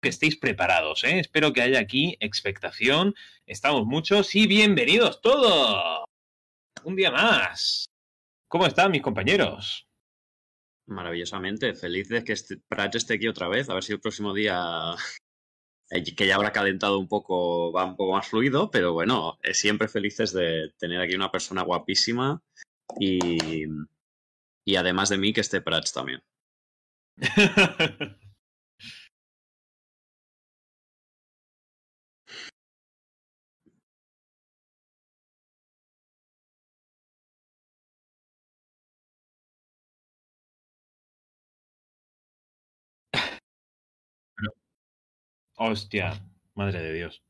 que estéis preparados, ¿eh? Espero que haya aquí expectación. Estamos muchos y bienvenidos todos. Un día más. ¿Cómo están mis compañeros? Maravillosamente. Feliz de que este, Prats esté aquí otra vez. A ver si el próximo día, eh, que ya habrá calentado un poco, va un poco más fluido. Pero bueno, eh, siempre felices de tener aquí una persona guapísima y, y además de mí que esté Prats también. Hostia, madre de Dios.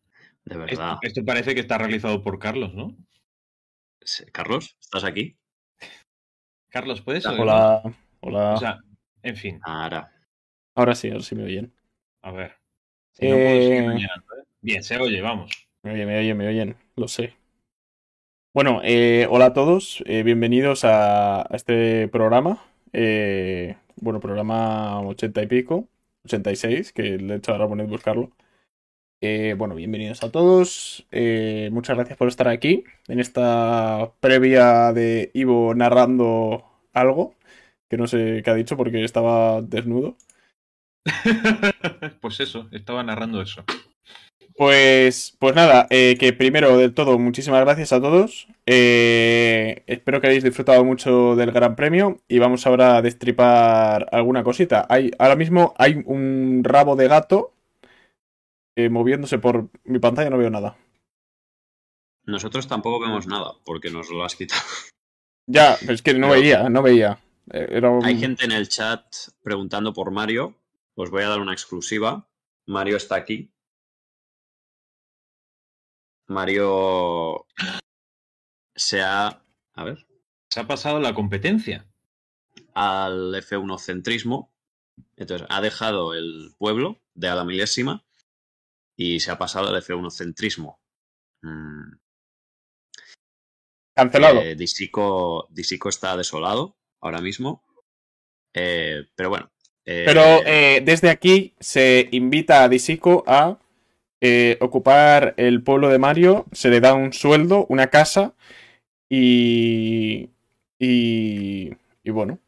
De verdad. esto parece que está realizado por Carlos, ¿no? Carlos, ¿estás aquí? Carlos, ¿puedes oírme? Hola, hola. O sea, en fin, Ahora. Ahora sí, ahora sí me oyen. a ver. Si no puedo seguir Eh, rellenando, ¿eh? Bien, se oye, vamos. Me oyen, me oyen, me oyen, lo sé. Bueno, eh, hola a todos, eh, bienvenidos a, a este programa. Eh, bueno, programa 80 y pico, 86, que de hecho ahora poned buscarlo. Eh, bueno, bienvenidos a todos. Eh, muchas gracias por estar aquí en esta previa de Ivo narrando algo, que no sé qué ha dicho porque estaba desnudo. pues eso, estaba narrando eso. Pues, pues nada, eh, que primero de todo, muchísimas gracias a todos. Eh, espero que hayáis disfrutado mucho del Gran Premio y vamos ahora a destripar alguna cosita. Hay, ahora mismo hay un rabo de gato eh, moviéndose por mi pantalla, no veo nada. Nosotros tampoco vemos nada porque nos lo has quitado. Ya, pero es que no Pero- veía, no veía. Era un- Hay gente en el chat preguntando por Mario. Os voy a dar una exclusiva. Mario está aquí. Mario se ha, a ver, Se ha pasado la competencia. al F1 centrismo. Entonces ha dejado el pueblo de a la milésima y se ha pasado al F1 centrismo. Mm, Cancelado. Eh, Disico, Disico está desolado ahora mismo. Eh, pero bueno. eh, Pero eh, desde aquí se invita a Disico a eh, ocupar el pueblo de Mario, se le da un sueldo, una casa y... y... y bueno.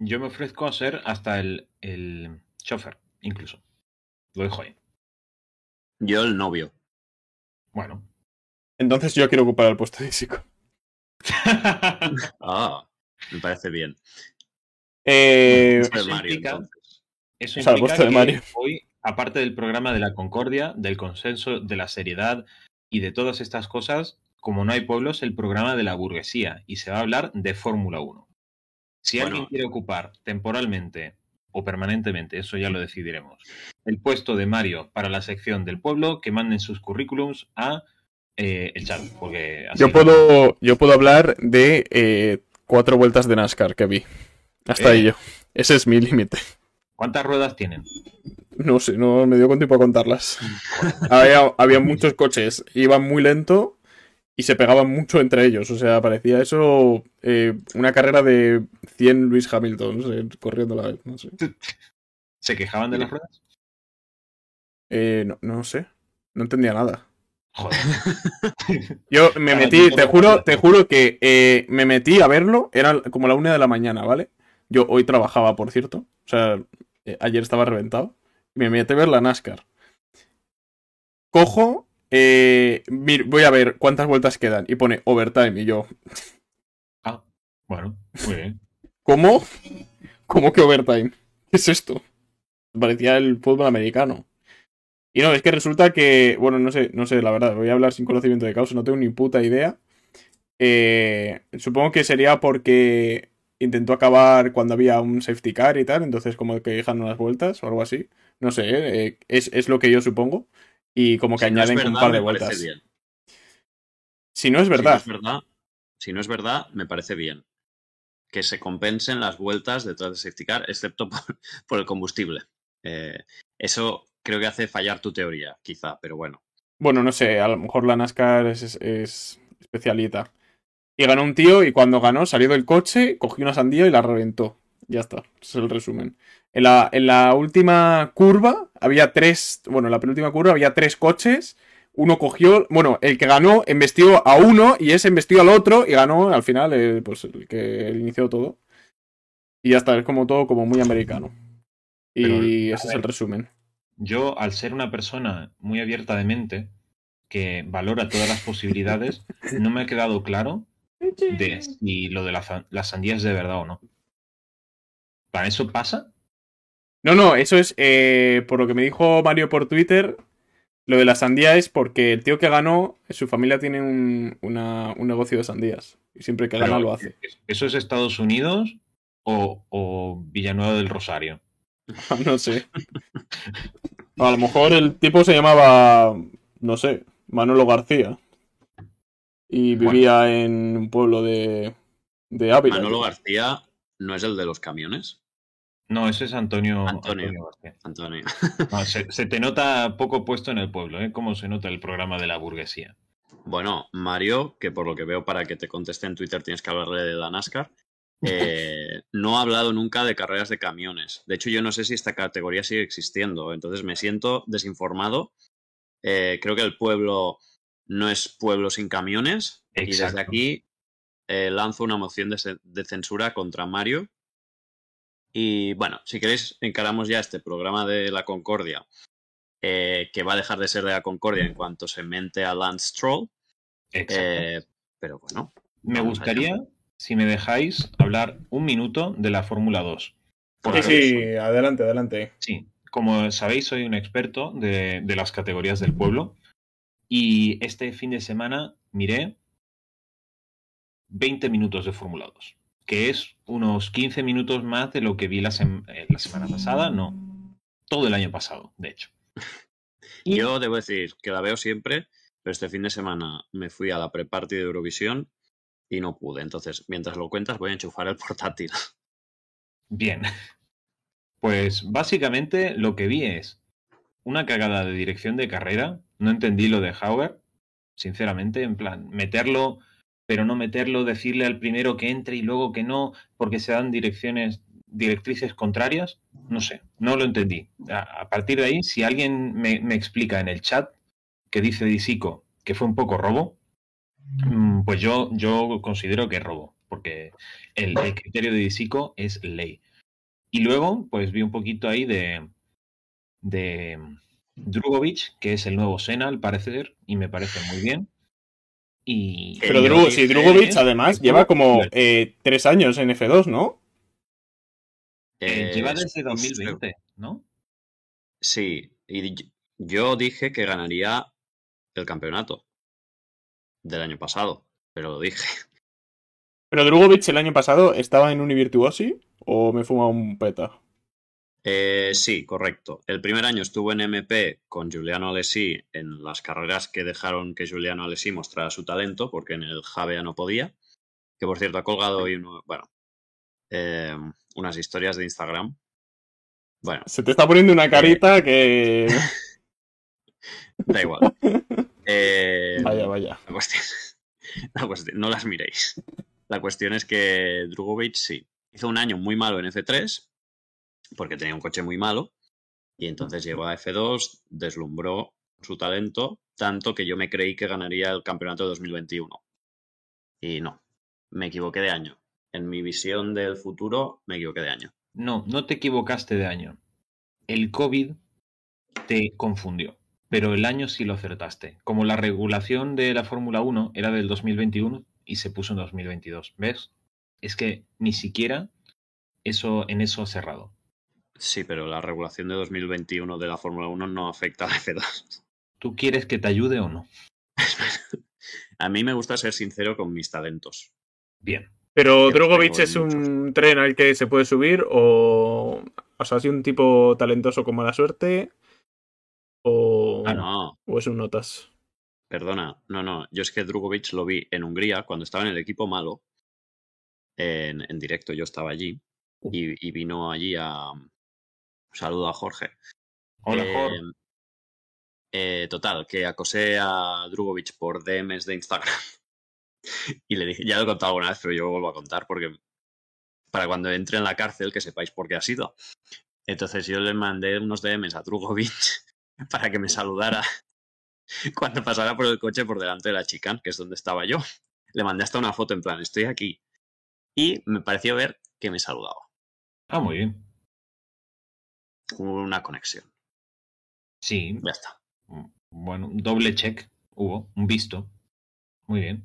Yo me ofrezco a ser hasta el, el chofer, incluso. Lo dejo ahí. yo el novio. Bueno. Entonces yo quiero ocupar el puesto de Disico. Ah, me parece bien. Eh, eso Mario, implica-. Eso O sea, el implica puesto de que Mario. hoy, aparte del programa de la concordia, del consenso, de la seriedad y de todas estas cosas, como no hay pueblos, el programa de la burguesía y se va a hablar de Fórmula 1. Si Bueno. alguien quiere ocupar temporalmente o permanentemente, eso ya lo decidiremos, el puesto de Mario para la sección del pueblo, que manden sus currículums a eh, el chat. Porque así- yo, puedo, yo puedo hablar de eh, cuatro vueltas de NASCAR que vi. Hasta Eh. ahí yo. Ese es mi límite. ¿Cuántas ruedas tienen? No sé, no me dio con tiempo a contarlas. había, había muchos coches, iban muy lento y se pegaban mucho entre ellos. O sea, parecía eso eh, una carrera de 100 Luis Hamilton, corriendo a la vez. No sé. ¿Se quejaban de las ruedas? Eh, no, no sé, no entendía nada. Joder. Yo me metí, te juro, te juro que eh, me metí a verlo, era como la una de la mañana, ¿vale? Yo hoy trabajaba, por cierto. O sea, eh, ayer estaba reventado. Me metí a ver la NASCAR. Cojo, eh, mir- voy a ver cuántas vueltas quedan. Y pone overtime. Y yo, Ah, bueno, muy bien. ¿cómo? ¿Cómo que overtime? ¿Qué es esto? Parecía el fútbol americano. Y no, es que resulta que, bueno, no sé, no sé, la verdad, voy a hablar sin conocimiento de causa, no tengo ni puta idea. Eh, supongo que sería porque intentó acabar cuando había un safety car y tal, entonces como que dejan unas vueltas o algo así. No sé, eh, es, es lo que yo supongo. Y como que Si no añaden un verdad, par de vueltas. bien. Si no es Si no verdad, es verdad, si no es verdad, me parece bien. Que se compensen las vueltas detrás de safety car, excepto por, por el combustible. Eh, eso creo que hace fallar tu teoría, quizá, pero bueno. Bueno, no sé, a lo mejor la NASCAR es, es- es especialita. Y ganó un tío y cuando ganó salió del coche, cogió una sandía y la reventó. Ya está, ese es el resumen. En la, en la última curva había tres, bueno, en la penúltima curva había tres coches. Uno cogió, bueno, el que ganó embestió a uno y ese embestió al otro y ganó al final, eh, pues el que inició todo. Y ya está, es como todo como muy americano. Y Pero, ese es el resumen. Yo, al ser una persona muy abierta de mente, que valora todas las posibilidades, no me ha quedado claro de si lo de la, za- la sandía es de verdad o no. ¿Para eso pasa? No, no, eso es eh, por lo que me dijo Mario por Twitter. Lo de la sandía es porque el tío que ganó, su familia tiene un, una- un negocio de sandías. Y siempre que gana lo hace. ¿Eso es Estados Unidos o, o Villanueva del Rosario? No sé. A lo mejor el tipo se llamaba, no sé, Manolo García. Y Bueno. vivía en un pueblo de, de Ávila. Manolo García no es el de los camiones. No, ese es Antonio, Antonio. Antonio García. Antonio. No, se, se te nota poco puesto en el pueblo, ¿eh? Cómo se nota el programa de la burguesía. Bueno, Mario, que por lo que veo para que te conteste en Twitter tienes que hablarle de la NASCAR, eh, no ha hablado nunca de carreras de camiones. De hecho, yo no sé si esta categoría sigue existiendo, entonces me siento desinformado. Eh, creo que el pueblo no es pueblo sin camiones y desde aquí eh, lanzo una moción de, ce- de censura contra Mario. Y bueno, si queréis, encaramos ya este programa de la Concordia, eh, que va a dejar de ser de la Concordia en cuanto se mente a Lance Stroll. Exacto. Eh, pero bueno, Me gustaría, si me dejáis, hablar un minuto de la Fórmula 2. Por Sí, sí, adelante, adelante. Sí, como sabéis, soy un experto de, de las categorías del pueblo. Y este fin de semana miré 20 minutos de Fórmula 2, que es unos 15 minutos más de lo que vi la, sem- eh, la semana pasada, no, todo el año pasado, de hecho. Y- yo debo decir que la veo siempre, pero este fin de semana me fui a la pre-party de Eurovisión y no pude. Entonces, mientras lo cuentas, voy a enchufar el portátil. Bien. Pues básicamente lo que vi es una cagada de dirección de carrera. No entendí lo de Hauer, sinceramente, en plan, meterlo, pero no meterlo, decirle al primero que entre y luego que no, porque se dan direcciones, directrices contrarias. No sé, no lo entendí. A, partir de ahí, si alguien me, me explica en el chat que dice Disico que fue un poco robo, mm, pues yo, yo considero que es robo, porque el, el criterio de Disico es ley. Y luego, pues vi un poquito ahí de, de Drugovic, que es el nuevo Sena, al parecer, y me parece muy bien. Y, Pero sí, Drugovic además lleva como eh, tres años en F2, ¿no? eh, Eh, lleva desde sí, 2020, ¿no? Sí, y y- yo dije que ganaría el campeonato del año pasado, pero lo dije. Pero Drugovic el año pasado estaba en Univirtuosi o me fuma un peta. Eh, sí, correcto. El primer año estuvo en MP con Giuliano Alessi en las carreras que dejaron que Giuliano Alessi mostrara su talento, porque en el Javea no podía. Que por cierto ha colgado hoy uno- bueno, eh, unas historias de Instagram. Bueno, Se te está poniendo una carita que. da igual. Eh, Vaya, vaya. La cuestión, la cuestión- no las miréis. La cuestión es que Drugovic sí. Hizo un año muy malo en F3, porque tenía un coche muy malo, y entonces llegó a F2, deslumbró su talento, tanto que yo me creí que ganaría el campeonato de 2021. Y no, me equivoqué de año. En mi visión del futuro, me equivoqué de año. No, no te equivocaste de año. El COVID te confundió, pero el año sí lo acertaste. Como la regulación de la Fórmula 1 era del 2021 y se puso en 2022. ¿Ves? Es que ni siquiera eso en eso ha cerrado. Sí, pero la regulación de 2021 de la Fórmula 1 no afecta a la F2. ¿Tú quieres que te ayude o no? A mí me gusta ser sincero con mis talentos. Bien. Pero Drogovic es un tren al que se puede subir o. O sea, ¿es un tipo talentoso con mala suerte? O, Ah, no, o es un notas. Perdona, no, no. Yo es que Drugovic lo vi en Hungría cuando estaba en el equipo malo. En, en directo, yo estaba allí. Y, y vino allí a. Un saludo a Jorge. Hola, Eh, Jorge. eh, total, que acosé a Drugovic por DMs de Instagram. Y le dije, ya lo he contado alguna vez, pero yo lo vuelvo a contar porque para cuando entre en la cárcel que sepáis por qué ha sido. Entonces yo le mandé unos DMs a Drugovic para que me saludara cuando pasara por el coche por delante de la chica, que es donde estaba yo. Le mandé hasta una foto en plan, estoy aquí. Y me pareció ver que me saludaba. Ah, muy bien. Hubo una conexión. Sí, Ya está. bueno, un doble check hubo, un visto. Muy bien.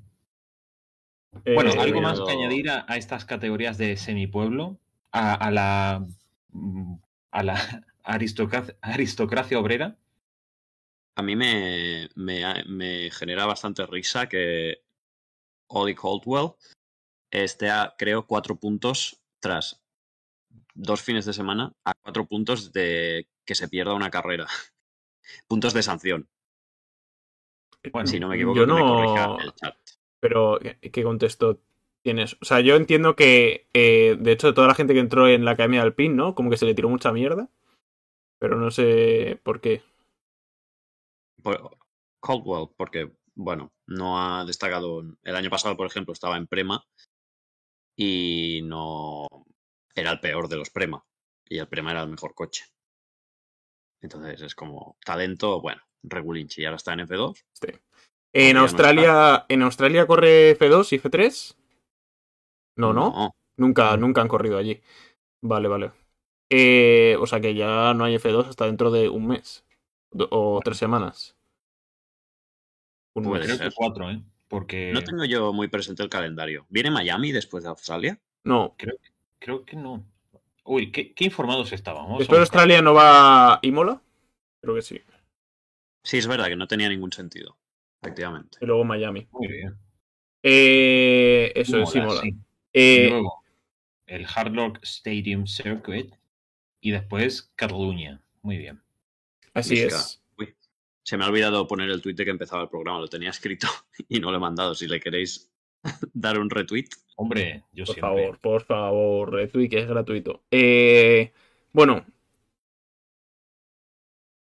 Bueno, Eh, ¿algo más que añadir a, a estas categorías de semipueblo? A, a la mm, a la aristocracia, aristocracia obrera. A mí me, me, me genera bastante risa que Ollie Caldwell esté a, creo, cuatro puntos tras dos fines de semana a cuatro puntos de que se pierda una carrera. puntos de sanción. Bueno, Si no me equivoco, yo que me no- el chat. Pero, ¿qué, qué contexto tienes? O sea, yo entiendo que, eh, de hecho, toda la gente que entró en la Academia del PIN, ¿no? Como que se le tiró mucha mierda. Pero no sé por qué. Por- Caldwell, porque, bueno, no ha destacado. El año pasado, por ejemplo, estaba en Prema y no. Era el peor de los Prema. Y el Prema era el mejor coche. Entonces es como talento, bueno, regulinchi. Y ahora está en F2. Este. En no Australia, ¿en Australia corre F2 y F3? No, no. Nunca, No. nunca han corrido allí. Vale, vale. Eh, o sea que ya no hay F2 hasta dentro de un mes. O tres semanas. Un Puede mes. Ser. cuatro, ¿eh? Porque No tengo yo muy presente el calendario. ¿Viene Miami después de Australia? No. creo que no. Uy, qué, qué informados estábamos. Después de Australia no va Imola. Creo que sí. Sí, es verdad que no tenía ningún sentido. Efectivamente. Y luego Miami. Muy bien. Eh, eso es Imola, sí. Eh, Luego, el Hard Rock Stadium Circuit. Y después Cataluña. Muy bien. así es. Uy, se me ha olvidado poner el tuit de que empezaba el programa. Lo tenía escrito y no lo he mandado. Si le queréis dar un retweet. Hombre, yo Por siempre. favor, por favor, retweet, que es gratuito. Eh, bueno,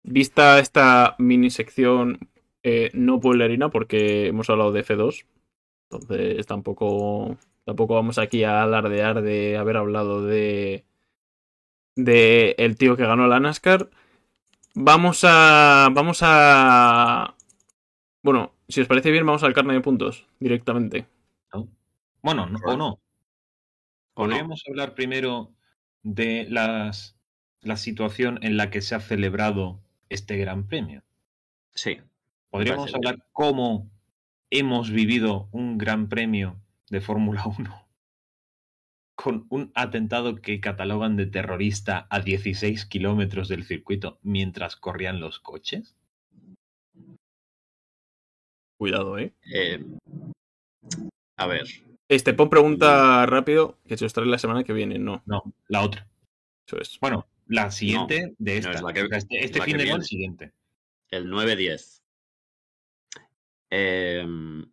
vista esta mini sección eh, no pueblerina, porque hemos hablado de F2, entonces tampoco, tampoco vamos aquí a alardear de haber hablado de, de el tío que ganó la NASCAR. Vamos a, vamos a, bueno, si os parece bien, vamos al carne de puntos directamente. Bueno, no- o no. ¿O no? Podríamos hablar primero de las, la situación en la que se ha celebrado este Gran Premio. Sí. Podríamos bien. hablar cómo hemos vivido un Gran Premio de Fórmula 1 con un atentado que catalogan de terrorista a 16 kilómetros del circuito mientras corrían los coches. Cuidado, eh. Eh, a ver. Este, pon pregunta rápido, que se os trae la semana que viene. No, No, la otra. eso es. Bueno, la siguiente de no, esta. es la que- O sea, este es este la fin que de el siguiente. El 9-10. Eh,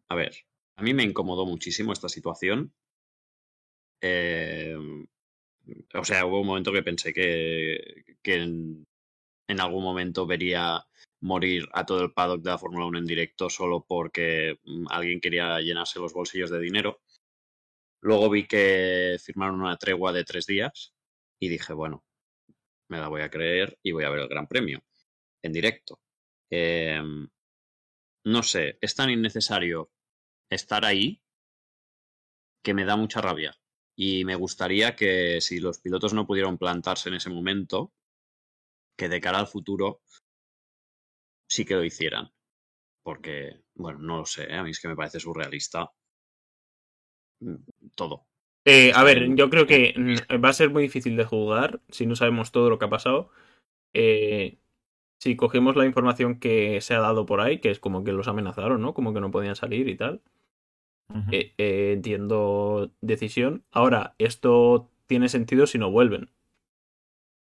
a ver, a mí me incomodó muchísimo esta situación. Eh, o sea, hubo un momento que pensé que, que en, en algún momento vería morir a todo el paddock de la Fórmula 1 en directo solo porque mm, alguien quería llenarse los bolsillos de dinero. Luego vi que firmaron una tregua de tres días y dije, bueno, me la voy a creer y voy a ver el Gran Premio en directo. Eh, no sé, es tan innecesario estar ahí que me da mucha rabia. Y me gustaría que si los pilotos no pudieron plantarse en ese momento, que de cara al futuro sí que lo hicieran. Porque, bueno, no lo sé, ¿eh? a mí es que me parece surrealista todo. Eh, a ver, yo creo que va a ser muy difícil de jugar si no sabemos todo lo que ha pasado. Eh, si cogemos la información que se ha dado por ahí, que es como que los amenazaron, ¿no? Como que no podían salir y tal. Eh, eh, entiendo decisión. Ahora, esto tiene sentido si no vuelven.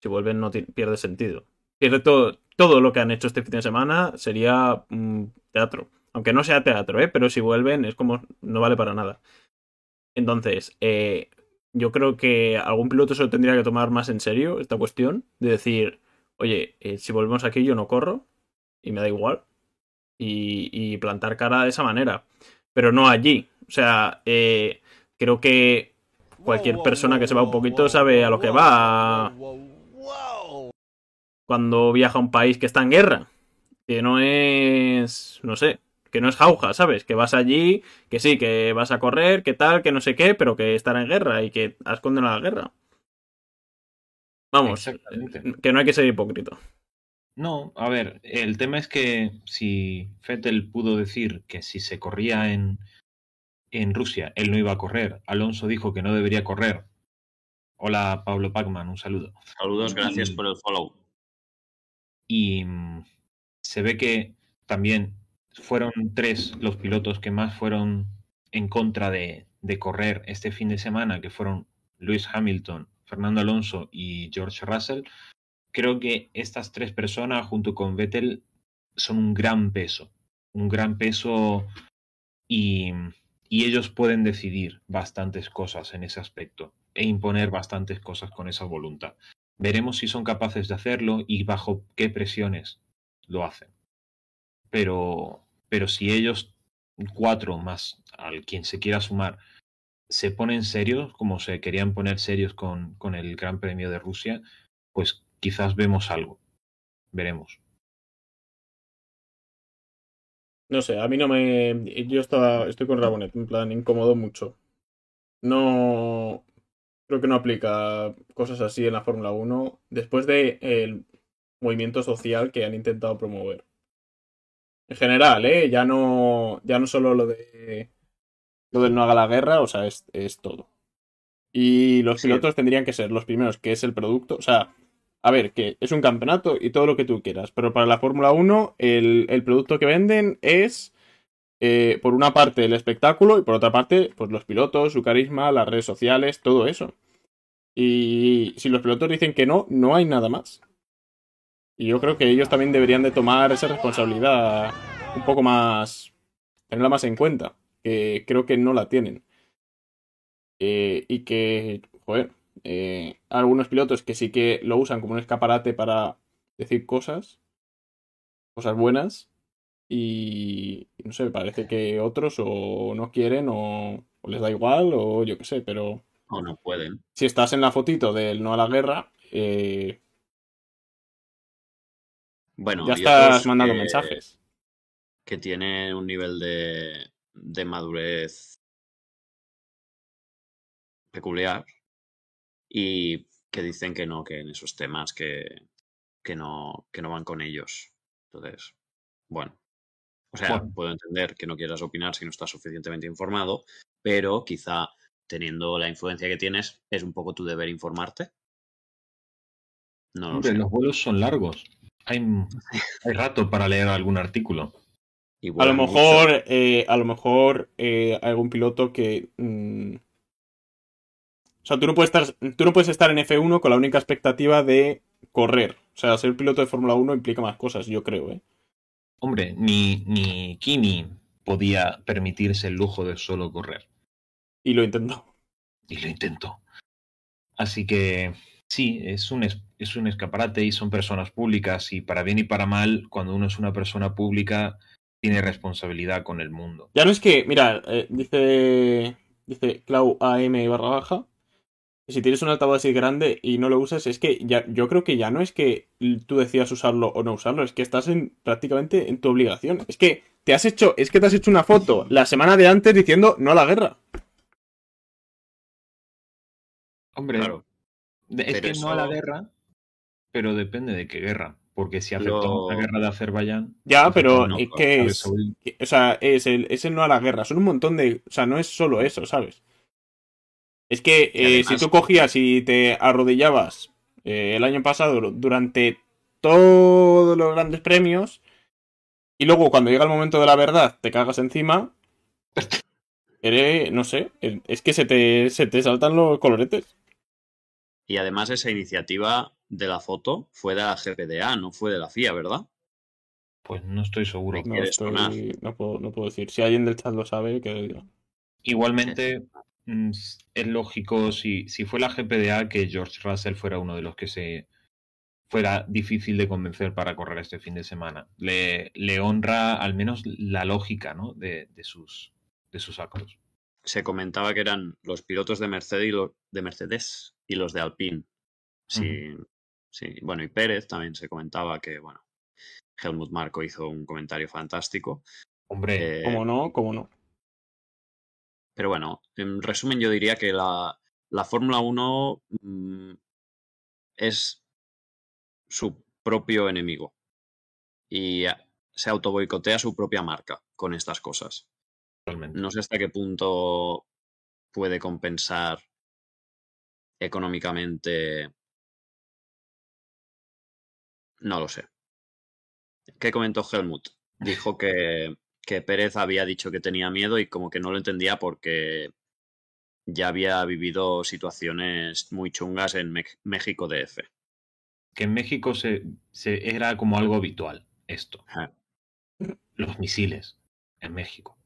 Si vuelven no pierde sentido. Pierde todo, todo lo que han hecho este fin de semana sería mm, teatro. Aunque no sea teatro, ¿eh? Pero si vuelven es como no vale para nada. Entonces, eh, yo creo que algún piloto se lo tendría que tomar más en serio esta cuestión. De decir, oye, eh, si volvemos aquí yo no corro y me da igual. Y, y plantar cara de esa manera. Pero no allí. O sea, eh, creo que cualquier persona que sepa un poquito sabe a lo que va cuando viaja a un país que está en guerra. Que no es, no sé, que no es jauja, ¿sabes? Que vas allí, que sí, que vas a correr, que tal, que no sé qué, pero que estará en guerra y que has condenado a la guerra. Vamos, que no hay que ser hipócrita. No, a ver, el tema es que si Fettel pudo decir que si se corría en, en Rusia él no iba a correr, Alonso dijo que no debería correr. Hola Pablo Pacman, un saludo. Saludos, gracias por el follow. Y mm, se ve que también fueron tres los pilotos que más fueron en contra de, de correr este fin de semana, que fueron Lewis Hamilton, Fernando Alonso y George Russell, creo que estas tres personas junto con Vettel son un gran peso, un gran peso y, y ellos pueden decidir bastantes cosas en ese aspecto e imponer bastantes cosas con esa voluntad. Veremos si son capaces de hacerlo y bajo qué presiones lo hacen. Pero, pero si ellos cuatro más al quien se quiera sumar se ponen serios, como se querían poner serios con, con el Gran Premio de Rusia, pues quizás vemos algo. Veremos. No sé, a mí no me. Yo estaba, estoy con Rabonet, en plan, incómodo mucho. No. Creo que no aplica cosas así en la Fórmula 1 después del el movimiento social que han intentado promover. En general, ¿eh? Ya no, ya no solo lo de. Lo del no haga la guerra, o sea, es, es todo. Y los Sí. pilotos tendrían que ser los primeros, que es el producto. O sea, a ver, que es un campeonato y todo lo que tú quieras, pero para la Fórmula 1 el, el producto que venden es, eh, por una parte, el espectáculo y por otra parte, pues los pilotos, su carisma, las redes sociales, todo eso. Y si los pilotos dicen que no, no hay nada más. Y yo creo que ellos también deberían de tomar esa responsabilidad un poco más, tenerla más en cuenta, que creo que no la tienen. Eh, y que, joder, eh, algunos pilotos que sí que lo usan como un escaparate para decir cosas, cosas buenas, y no sé, parece que otros o no quieren o, o les da igual o yo qué sé, pero O no pueden. si estás en la fotito del no a la guerra, eh, Bueno, ya estás mandando que- mensajes. Que tienen un nivel de, de madurez peculiar y que dicen que no, que en esos temas que, que, no, que no van con ellos. Entonces, bueno. O sea, Bueno. puedo entender que no quieras opinar si no estás suficientemente informado, pero quizá teniendo la influencia que tienes, es un poco tu deber informarte. No lo Hombre, sé. los vuelos son largos. Hay, hay rato para leer algún artículo. Y A lo mejor, eh, a lo mejor eh, hay algún piloto que. mm, O sea, tú no, puedes estar, tú no puedes estar en F1 con la única expectativa de correr. O sea, ser piloto de Fórmula 1 implica más cosas, yo creo, ¿eh? Hombre, ni, ni Kimi podía permitirse el lujo de solo correr. Y lo intentó. Y lo intentó. Así que sí, es un, es, es un escaparate y son personas públicas y para bien y para mal, cuando uno es una persona pública, tiene responsabilidad con el mundo. Ya no es que, mira, eh, dice. Dice Clau AM barra baja. Si tienes un altavoz así grande y no lo usas, es que ya, yo creo que ya no es que tú decidas usarlo o no usarlo, es que estás en prácticamente en tu obligación. Es que te has hecho, es que te has hecho una foto la semana de antes diciendo no a la guerra. Hombre, Claro. Es pero que no a la guerra, pero depende de qué guerra. Porque si aceptamos la guerra de Azerbaiyán. Ya, pues pero no, eh, claro, ¿qué Arabia es? Que- O sea, es el, es el no a la guerra. Son un montón de. O sea, no es solo eso, ¿sabes? Es que eh, además- si tú cogías y te arrodillabas eh, el año pasado durante todos los grandes premios y luego cuando llega el momento de la verdad te cagas encima, eres, no sé, es es que se te, se te saltan los coloretes. Y además esa iniciativa de la foto fue de la GPDA, no fue de la FIA, ¿verdad? Pues no estoy seguro. No, quieres sonar. estoy, no, puedo, no puedo decir. Si alguien del chat lo sabe, que lo diga. Igualmente, mm, es lógico si, si fue la GPDA que George Russell fuera uno de los que se fuera difícil de convencer para correr este fin de semana. Le, le honra al menos la lógica ¿no? de, de sus, de sus actos. Se comentaba que eran los pilotos de Mercedes y, lo- de Mercedes y los de Alpine. Sí, sí. Bueno, y Pérez también se comentaba que, bueno, Helmut Marko hizo un comentario fantástico. Hombre, Eh, ¿Cómo no? ¿Cómo no? Pero bueno, en resumen yo diría que la, la Fórmula 1 mm, es su propio enemigo y se autoboicotea su propia marca con estas cosas. No sé hasta qué punto puede compensar económicamente. No lo sé. ¿Qué comentó Helmut? Dijo que, que Pérez había dicho que tenía miedo y como que no lo entendía porque ya había vivido situaciones muy chungas en México DF. Que en México se, se- era como algo habitual esto. Ajá. Los misiles en México.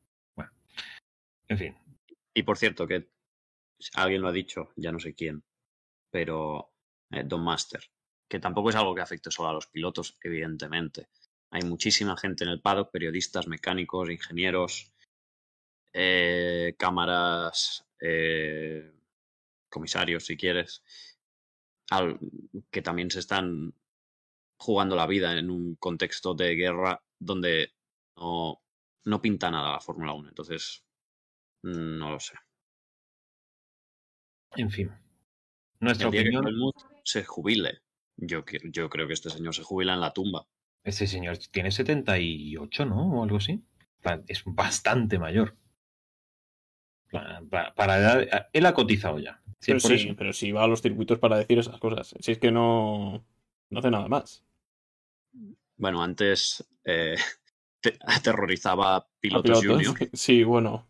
En fin. Y por cierto, que alguien lo ha dicho, ya no sé quién, pero eh, Don Master, que tampoco es algo que afecte solo a los pilotos, evidentemente. Hay muchísima gente en el paddock, periodistas, mecánicos, ingenieros, eh, cámaras, eh, comisarios, si quieres, que también se están jugando la vida en un contexto de guerra donde no, no pinta nada la Fórmula 1. Entonces, no lo sé. En fin. Nuestra El día que opinión. Helmut se jubile. Yo, yo creo que este señor se jubila en la tumba. Ese señor tiene 78, ¿no? O algo así. Es bastante mayor. Pa- pa- Para, edad- él ha cotizado ya. Sí, pero, sí, eso. pero sí va a los circuitos para decir esas cosas. Si es que no, no hace nada más. Bueno, antes eh, te- aterrorizaba pilotos, pilotos. junior. Sí, bueno.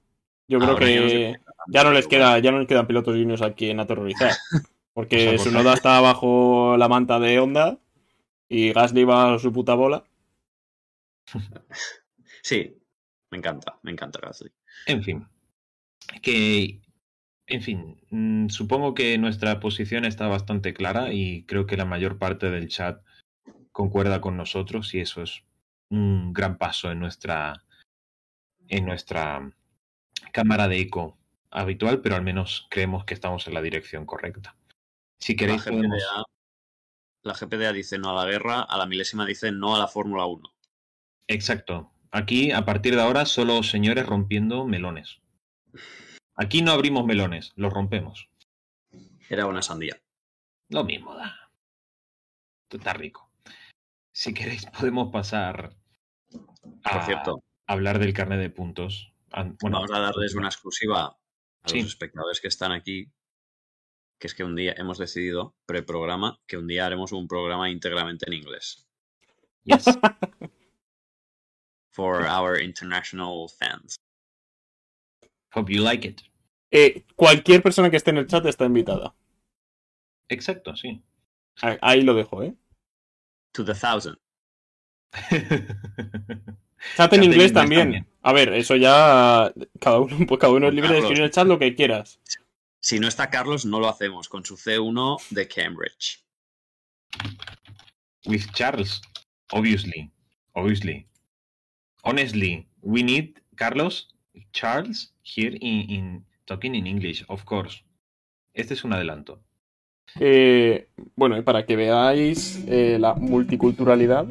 Yo creo Ahora que ya no les queda, ya no les quedan pilotos juniors a quien aterrorizar. Porque su noda está bajo la manta de Honda y Gasly va a su puta bola. Sí, me encanta, me encanta Gasly. En fin. Que. En fin. mm, Supongo que nuestra posición está bastante clara y creo que la mayor parte del chat concuerda con nosotros y eso es un gran paso en nuestra. En nuestra cámara de eco habitual, pero al menos creemos que estamos en la dirección correcta. Si La queréis, podemos. GPDA, la GPDA dice no a la guerra, a la milésima dice no a la Fórmula 1. Exacto. Aquí, a partir de ahora, solo señores rompiendo melones. Aquí no abrimos melones, los rompemos. Era una sandía. Lo mismo da. Esto está rico. Si queréis, podemos pasar a Por cierto, hablar del carnet de puntos. Bueno, vamos a darles una exclusiva a Sí. los espectadores que están aquí, que es que un día hemos decidido, pre-programa, que un día haremos un programa íntegramente en inglés. yes. For our international fans. Hope you like it. Eh, cualquier persona que esté en el chat está invitada. Exacto, sí. Ahí lo dejo, ¿eh? To the thousand. Chat en en inglés inglés también. también. A ver, eso ya. Cada uno, pues cada uno es libre de Carlos. escribir en el chat lo que quieras. Si no está Carlos, no lo hacemos con su C1 de Cambridge. With Charles, obviously. Obviously. Honestly, we need Carlos, Charles, here in, in talking in English, of course. Este es un adelanto. Eh, bueno, y para que veáis eh, la multiculturalidad,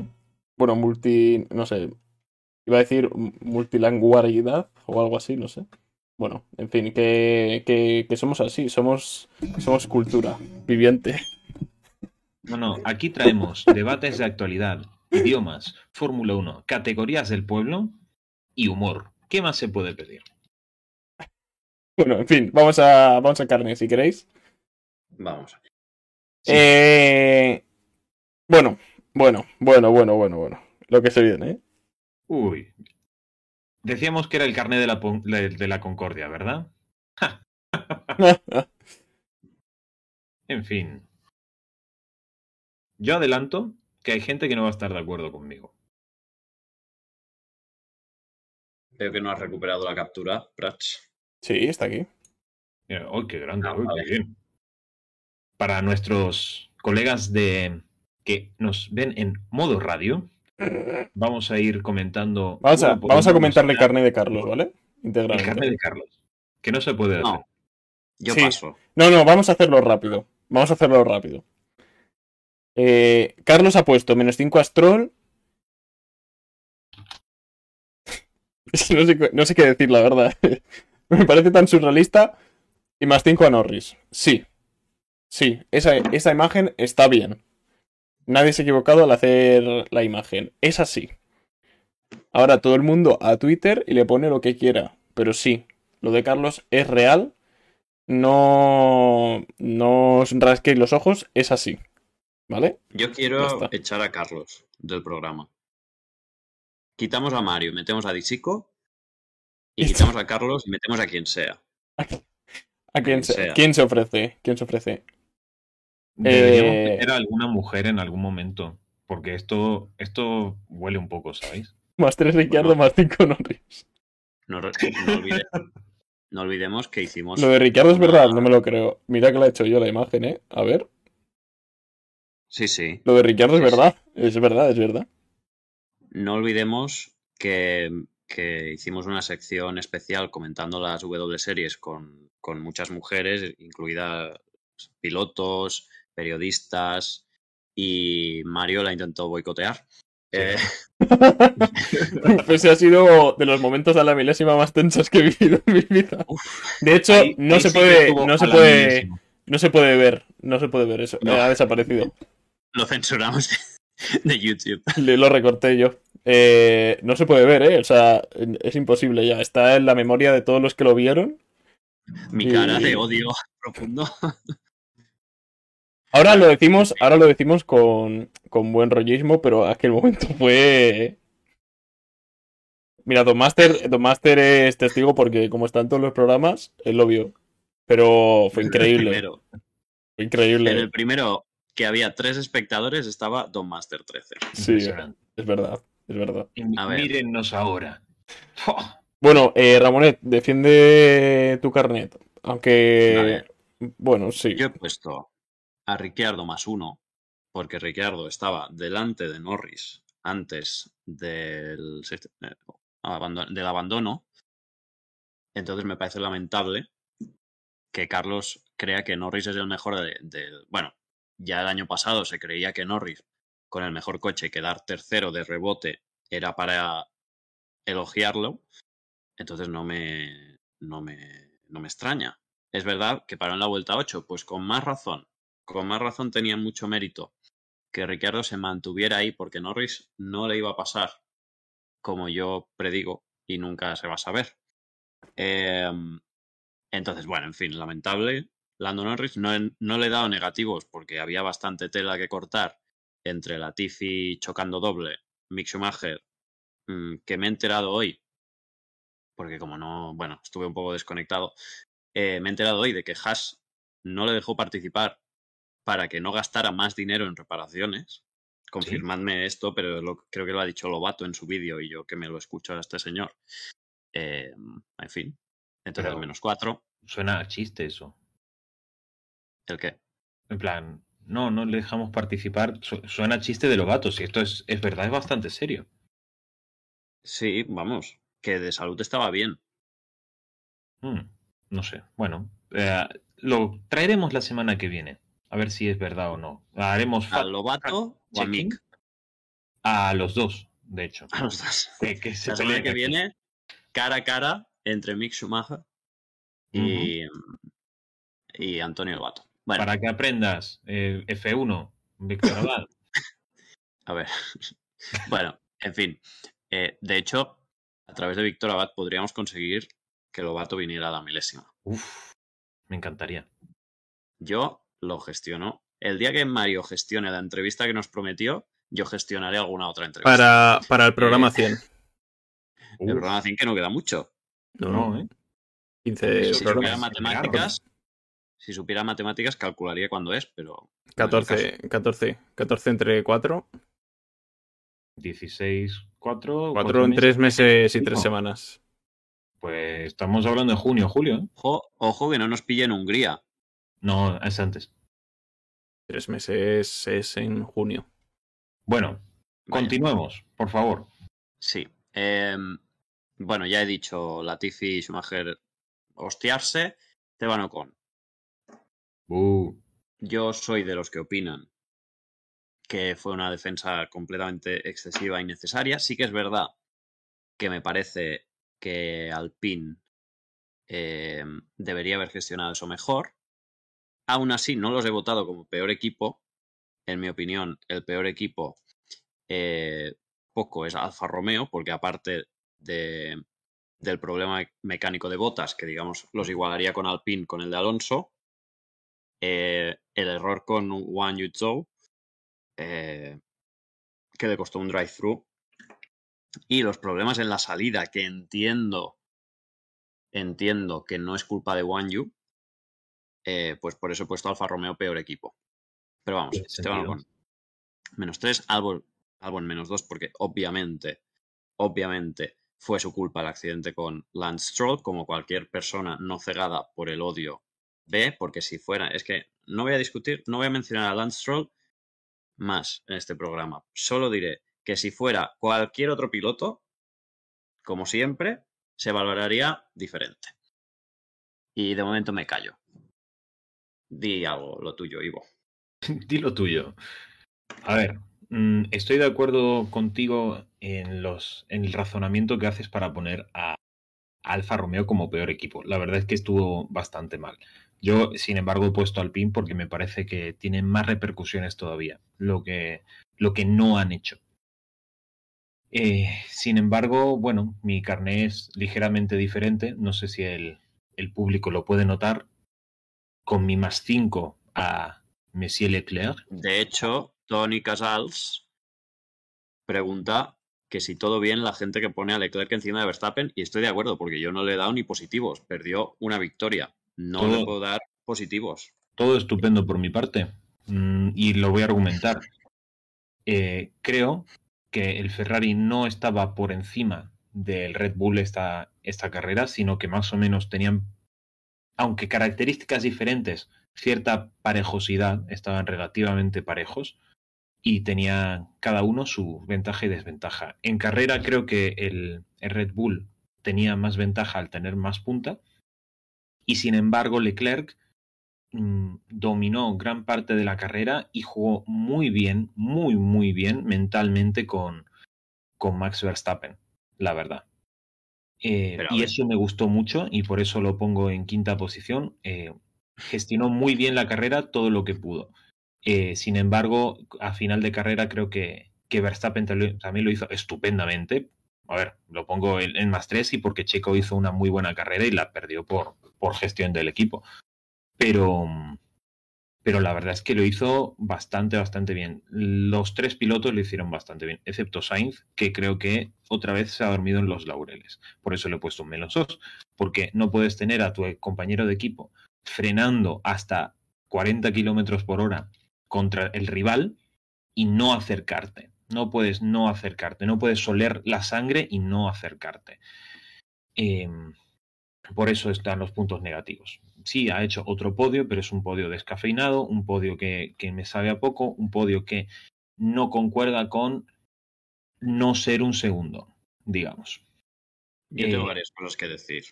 bueno, multi, no sé, iba a decir multilanguaridad o algo así, no sé. Bueno, en fin, que, que, que somos así, somos, somos cultura viviente. No, no, aquí traemos debates de actualidad, idiomas, Fórmula 1, categorías del pueblo y humor. ¿Qué más se puede pedir? Bueno, en fin, vamos a, vamos a carne si queréis. Vamos. Sí. Eh, bueno, bueno, bueno, bueno, bueno, bueno. Lo que se viene, ¿eh? Uy. Decíamos que era el carnet de la, de la Concordia, ¿verdad? En fin. Yo adelanto que hay gente que no va a estar de acuerdo conmigo. Veo que no has recuperado la captura, Prats. sí, está aquí. Mira, ¡Ay, qué grande! Ah, ¡Ay, vale. qué bien! Para nuestros colegas de que nos ven en modo radio, vamos a ir comentando. Vamos a, vamos a comentarle carne de Carlos, ¿vale? El Integralmente. carnet de Carlos. Que no se puede hacer. No, yo Sí. paso. No, no, vamos a hacerlo rápido. Vamos a hacerlo rápido. Eh, Carlos ha puesto menos 5 a Stroll. Es que no sé, qué- no sé qué decir, la verdad. Me parece tan surrealista. Y más 5 a Norris. Sí. Sí, esa, esa imagen está bien. Nadie se ha equivocado al hacer la imagen. Es así. Ahora todo el mundo a Twitter y le pone lo que quiera. Pero sí, lo de Carlos es real no, no os rasquéis los ojos, es así. ¿Vale? Yo quiero echar a Carlos del programa. Quitamos a Mario, metemos a Disico. Y quitamos a Carlos y metemos a quien sea. ¿A quién Quien se, sea. quién se ofrece? ¿Quién se ofrece? Deberíamos Eh, meter a alguna mujer en algún momento. Porque esto, esto huele un poco, ¿sabéis? Más 3 Ricciardo, Bueno. más 5 Norris. No, no olvide- no olvidemos que hicimos. Lo de Ricciardo es verdad, no me lo creo. Mira que la he hecho yo la imagen, ¿eh? A ver. Sí, sí. Lo de Ricciardo es sí. verdad. Es verdad, es verdad. No olvidemos que, que hicimos una sección especial comentando las W series con, con muchas mujeres, incluidas pilotos, periodistas, y Mario la intentó boicotear. Eh, Ese ha sido de los momentos a la milésima más tensos que he vivido en mi vida. De hecho, Ahí- no ahí se sí puede, no se puede, milésima. no se puede ver, no se puede ver eso. No. Ha desaparecido. lo censuramos de, YouTube. Le- Lo recorté yo. Eh, no se puede ver, ¿eh? O sea, es imposible ya. Está en la memoria de todos los que lo vieron. Mi Y- cara de odio profundo. Ahora lo decimos, ahora lo decimos con, con buen rollismo, pero aquel momento fue. Mira, Don Master, Don Master es testigo porque como está en todos los programas, él lo vio. Pero fue increíble. Primero. Fue increíble. En el primero, que había tres espectadores, estaba Don Master 13. Sí, es verdad, es verdad. Y A ver. mírennos ahora. Bueno, eh, Ramonet, defiende tu carnet. Aunque. Bueno, sí. Yo he puesto a Ricciardo más uno, porque Ricciardo estaba delante de Norris antes eh, del abandono. Entonces me parece lamentable que Carlos crea que Norris es el mejor de- del... Bueno, ya el año pasado se creía que Norris, con el mejor coche, quedar tercero de rebote era para elogiarlo. Entonces no me, no me, no me extraña. Es verdad que paró en la vuelta 8, pues con más razón, con más razón tenía mucho mérito que Ricciardo se mantuviera ahí porque Norris no le iba a pasar como yo predigo y nunca se va a saber. Em, entonces, bueno, en fin, lamentable. Lando Norris no, no le he dado negativos porque había bastante tela que cortar entre Latifi chocando doble, Mick Schumacher, mm, que me he enterado hoy, porque como no, bueno, estuve un poco desconectado, eh, me he enterado hoy de que Haas no le dejó participar para que no gastara más dinero en reparaciones. Confirmadme esto, pero lo- creo que lo ha dicho Lobato en su vídeo y yo que me lo escucho a este señor. Eh, en fin, entonces menos cuatro. Suena a chiste eso. ¿El qué? En plan, no, no le dejamos participar. Su- Suena a chiste de los gatos. Y esto es, es verdad, es bastante serio. Sí, vamos, que de salud estaba bien. Hmm, no sé. Bueno, eh, lo traeremos la semana que viene. A ver si es verdad o no. Haremos ¿A Lobato o a. Mick? a los dos, de hecho. A los dos. Que- que se La semana que viene, cara a cara entre Mick Schumacher y, y Antonio Lobato. Bueno, Para que aprendas eh, F1, Víctor Abad. a ver. bueno, en fin. Eh, de hecho, a través de Víctor Abad podríamos conseguir que Lobato viniera a la milésima. Uf, me encantaría. Yo lo gestiono. El día que Mario gestione la entrevista que nos prometió, yo gestionaré alguna otra entrevista. Para, para el programa Eh, 100. El Uf, programa 100 que no queda mucho. no, ¿eh? 15 Eso si supiera matemáticas, si supiera matemáticas, calcularía cuándo es, pero. no es el 14, 14, 14 entre 4. 16, 4. 4 en 3 meses y 3 No. semanas. Pues estamos hablando de junio, julio. ¿eh? Ojo, ojo que no nos pille en Hungría. No, es antes. 3 meses es en junio. Bueno, Vaya. continuemos, por favor. Sí. Em, bueno, ya he dicho, Latifi y Schumacher hostiarse, Esteban Ocon. Uh, Yo soy de los que opinan que fue una defensa completamente excesiva e innecesaria. Sí que es verdad que me parece que Alpine eh, debería haber gestionado eso mejor. Aún así, no los he votado como peor equipo. En mi opinión, el peor equipo eh, poco es Alfa Romeo, porque aparte de, del problema mecánico de botas, que digamos los igualaría con Alpine con el de Alonso, eh, el error con Wang Yuzhou, eh, que le costó un drive-thru, y los problemas en la salida, que entiendo, entiendo que no es culpa de Wang Yu, eh, pues por eso he puesto Alfa Romeo peor equipo. Pero vamos, Esteban menos 3, Albon, Albon menos 2, porque obviamente, obviamente fue su culpa el accidente con Lance Stroll, como cualquier persona no cegada por el odio ve, porque si fuera, es que no voy a discutir, no voy a mencionar a Lance Stroll más en este programa. Solo diré que si fuera cualquier otro piloto, como siempre, se valoraría diferente. Y de momento me callo. Di algo, lo tuyo, Ivo. di lo tuyo. A ver, mm, estoy de acuerdo contigo en, los, en el razonamiento que haces para poner a Alfa Romeo como peor equipo. La verdad es que estuvo bastante mal. Yo, sin embargo, he puesto al PIN porque me parece que tiene más repercusiones todavía, lo que, lo que no han hecho. Eh, sin embargo, bueno, mi carné es ligeramente diferente. No sé si el, el público lo puede notar. Con mi más 5 a Monsieur Leclerc. De hecho, Tony Casals pregunta que si todo bien la gente que pone a Leclerc encima de Verstappen, y estoy de acuerdo, porque yo no le he dado ni positivos, perdió una victoria. No Todo- le puedo dar positivos. Todo estupendo por mi parte. Mm, y lo voy a argumentar. Eh, creo que el Ferrari no estaba por encima del Red Bull esta, esta carrera, sino que más o menos tenían, aunque características diferentes, cierta parejosidad, estaban relativamente parejos y tenía cada uno su ventaja y desventaja. En carrera creo que el, Red Bull tenía más ventaja al tener más punta y sin embargo Leclerc mm, dominó gran parte de la carrera y jugó muy bien, muy, muy bien mentalmente con Max Verstappen, la verdad. Eh, y eso me gustó mucho y por eso lo pongo en quinta posición. Eh, gestionó muy bien la carrera todo lo que pudo. Eh, sin embargo, a final de carrera creo que, que Verstappen también lo hizo estupendamente. A ver, lo pongo en, en más tres y porque Checo hizo una muy buena carrera y la perdió por, por gestión del equipo. Pero, pero la verdad es que lo hizo bastante, bastante bien. Los tres pilotos lo hicieron bastante bien, excepto Sainz, que creo que otra vez se ha dormido en los laureles. Por eso le he puesto un menos dos, porque no puedes tener a tu compañero de equipo frenando hasta 40 kilómetros por hora contra el rival y no acercarte. No puedes no acercarte, no puedes oler la sangre y no acercarte. Eh, por eso están los puntos negativos. Sí, ha hecho otro podio, pero es un podio descafeinado, un podio que, que me sabe a poco, un podio que no concuerda con no ser un segundo, digamos. Yo Eh, tengo varias cosas que decir.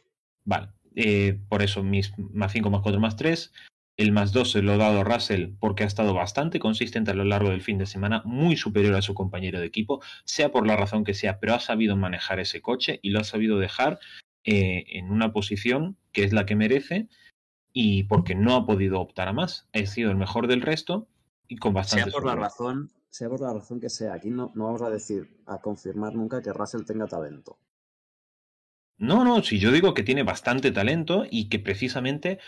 Vale, eh, por eso mis más 5 más 4 más 3. El más 2 se lo he dado a Russell porque ha estado bastante consistente a lo largo del fin de semana, muy superior a su compañero de equipo, sea por la razón que sea, pero ha sabido manejar ese coche y lo ha sabido dejar eh, en una posición que es la que merece y porque no ha podido optar a más. Ha sido el mejor del resto y con bastante Sea por la razón, sea por la razón que sea, aquí no, no vamos a decir, a confirmar nunca que Russell tenga talento. No, no, si yo digo que tiene bastante talento y que precisamente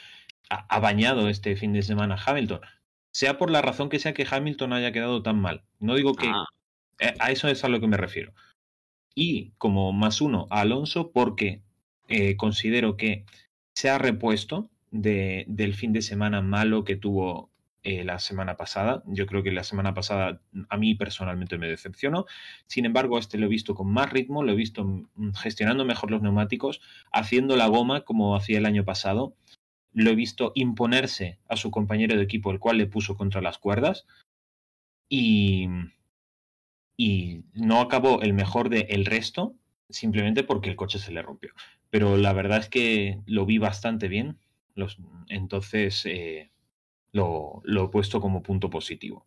ha, ha bañado este fin de semana a Hamilton. Sea por la razón que sea que Hamilton haya quedado tan mal. No digo que Ah, eh, a eso es a lo que me refiero. Y como más uno a Alonso porque eh, considero que se ha repuesto de, del fin de semana malo que tuvo eh, la semana pasada. Yo creo que la semana pasada a mí personalmente me decepcionó. Sin embargo, este lo he visto con más ritmo, lo he visto mm, gestionando mejor los neumáticos, haciendo la goma como hacía el año pasado. Lo he visto imponerse a su compañero de equipo, el cual le puso contra las cuerdas. Y, y no acabó el mejor de el resto, simplemente porque el coche se le rompió. Pero la verdad es que lo vi bastante bien, los, entonces eh, lo, lo, he puesto como punto positivo.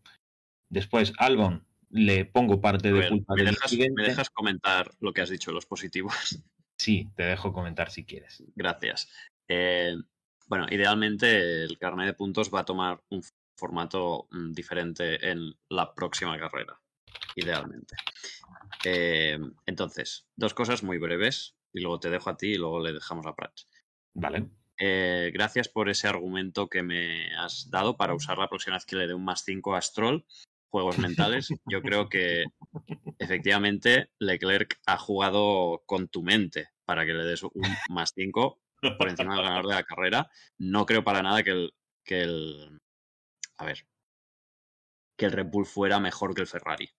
Después, Albon, le pongo parte de culpa ¿me dejas, ¿Me dejas comentar lo que has dicho, los positivos? Sí, te dejo comentar si quieres. Gracias. Eh, bueno, idealmente el carnet de puntos va a tomar un formato mm, diferente en la próxima carrera, idealmente. Eh, entonces, dos cosas muy breves y luego te dejo a ti y luego le dejamos a Prats. Vale. Eh, gracias por ese argumento que me has dado para usar la próxima vez que le dé un más 5 a Stroll. Juegos mentales. Yo creo que efectivamente Leclerc ha jugado con tu mente para que le des un más 5 por encima del ganador de la carrera. No creo para nada que el, que el. A ver. Que el Red Bull fuera mejor que el Ferrari.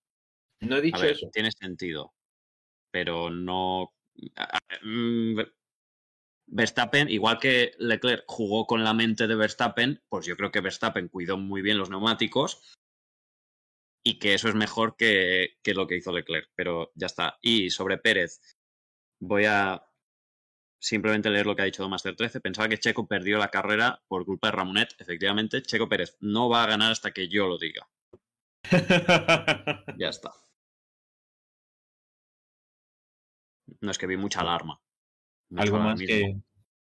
No he dicho eso. Tiene sentido. Pero no. Verstappen, igual que Leclerc jugó con la mente de Verstappen, pues yo creo que Verstappen cuidó muy bien los neumáticos y que eso es mejor que, que lo que hizo Leclerc, pero ya está. Y sobre Pérez, voy a simplemente leer lo que ha dicho Domaster 13. Pensaba que Checo perdió la carrera por culpa de Ramonet. Efectivamente, Checo Pérez no va a ganar hasta que yo lo diga. ya está. No es que vi mucha alarma. Algo más que,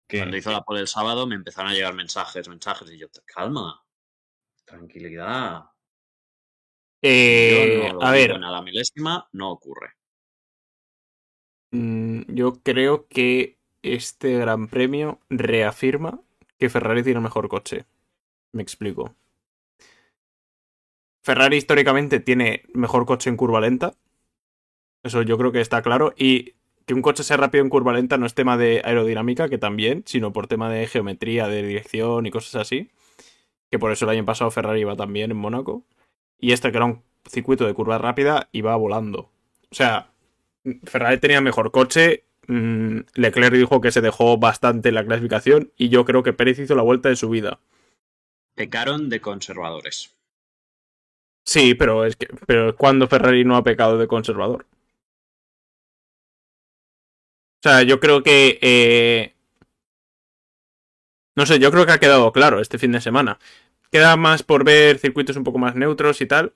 Cuando hizo la pole el sábado me empezaron a llegar mensajes, mensajes y yo, calma, tranquilidad. Eh, a ver. A la milésima no ocurre. Mm, yo creo que este gran premio reafirma que Ferrari tiene el mejor coche. Me explico. Ferrari históricamente tiene mejor coche en curva lenta. Eso yo creo que está claro. Y que un coche sea rápido en curva lenta no es tema de aerodinámica, que también, sino por tema de geometría, de dirección y cosas así. Que por eso el año pasado Ferrari iba también en Mónaco. Y este que era un circuito de curva rápida iba volando. O sea, Ferrari tenía mejor coche Mm, Leclerc dijo que se dejó bastante en la clasificación y yo creo que Pérez hizo la vuelta de su vida. Pecaron de conservadores. Sí, pero es que pero cuando Ferrari no ha pecado de conservador. Sea, yo creo que eh, no sé, yo creo que ha quedado claro este fin de semana. Queda más por ver circuitos un poco más neutros y tal.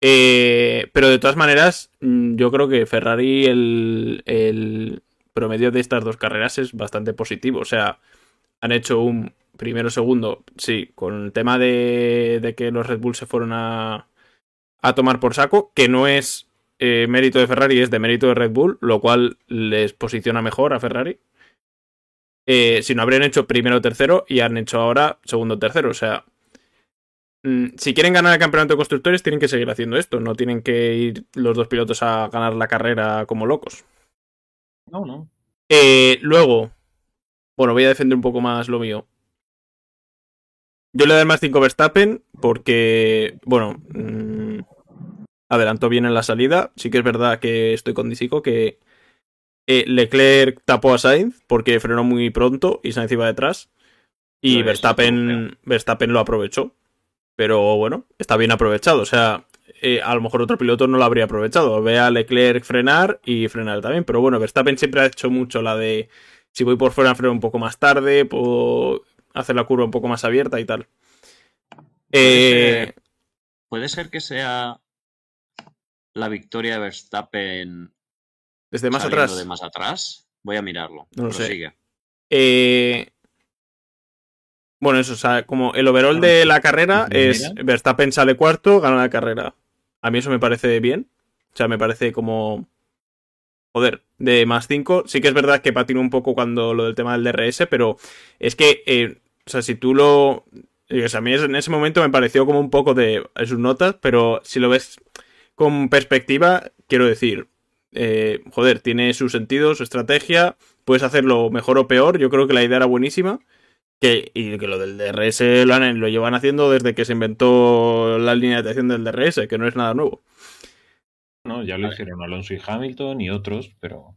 Eh, pero de todas maneras, mm, yo creo que Ferrari, el, el, promedio de estas dos carreras es bastante positivo. O sea, han hecho un primero, segundo, sí, con el tema de, de que los Red Bull se fueron a, a tomar por saco, que no es eh, mérito de Ferrari, es de mérito de Red Bull, lo cual les posiciona mejor a Ferrari. Eh, si no habrían hecho primero o tercero y han hecho ahora segundo o tercero. O sea, Mm, si quieren ganar el campeonato de constructores, tienen que seguir haciendo esto. No tienen que ir los dos pilotos a ganar la carrera como locos. No, no. Eh, luego, bueno, voy a defender un poco más lo mío. Yo le doy más 5 Verstappen porque, bueno, mmm, adelantó bien en la salida. Sí que es verdad que estoy con Disico que eh, Leclerc tapó a Sainz porque frenó muy pronto y Sainz iba detrás. Y Verstappen, Verstappen lo aprovechó. Pero bueno, está bien aprovechado. O sea, eh, a lo mejor otro piloto no lo habría aprovechado. Ve a Leclerc frenar y frenar también. Pero bueno, Verstappen siempre ha hecho mucho la de si voy por fuera freno un poco más tarde, puedo hacer la curva un poco más abierta y tal. ¿Puede, eh, ¿Puede ser que sea la victoria de Verstappen desde más atrás? De más atrás. Voy a mirarlo. No lo sé. Eh, bueno, eso, o sea, como el overall de la carrera es Verstappen sale cuarto, gana la carrera. A mí eso me parece bien. O sea, me parece como. Joder, de más 5. Sí que es verdad que patino un poco cuando lo del tema del DRS, pero es que, eh, o sea, si tú lo. O sea, a mí en ese momento me pareció como un poco de sus notas, pero si lo ves con perspectiva, quiero decir, eh, joder, tiene su sentido, su estrategia, puedes hacerlo mejor o peor, yo creo que la idea era buenísima. Que, y que lo del DRS lo, lo llevan haciendo desde que se inventó la línea de atención del DRS, que no es nada nuevo. No, ya lo hicieron Alonso y Hamilton y otros, pero.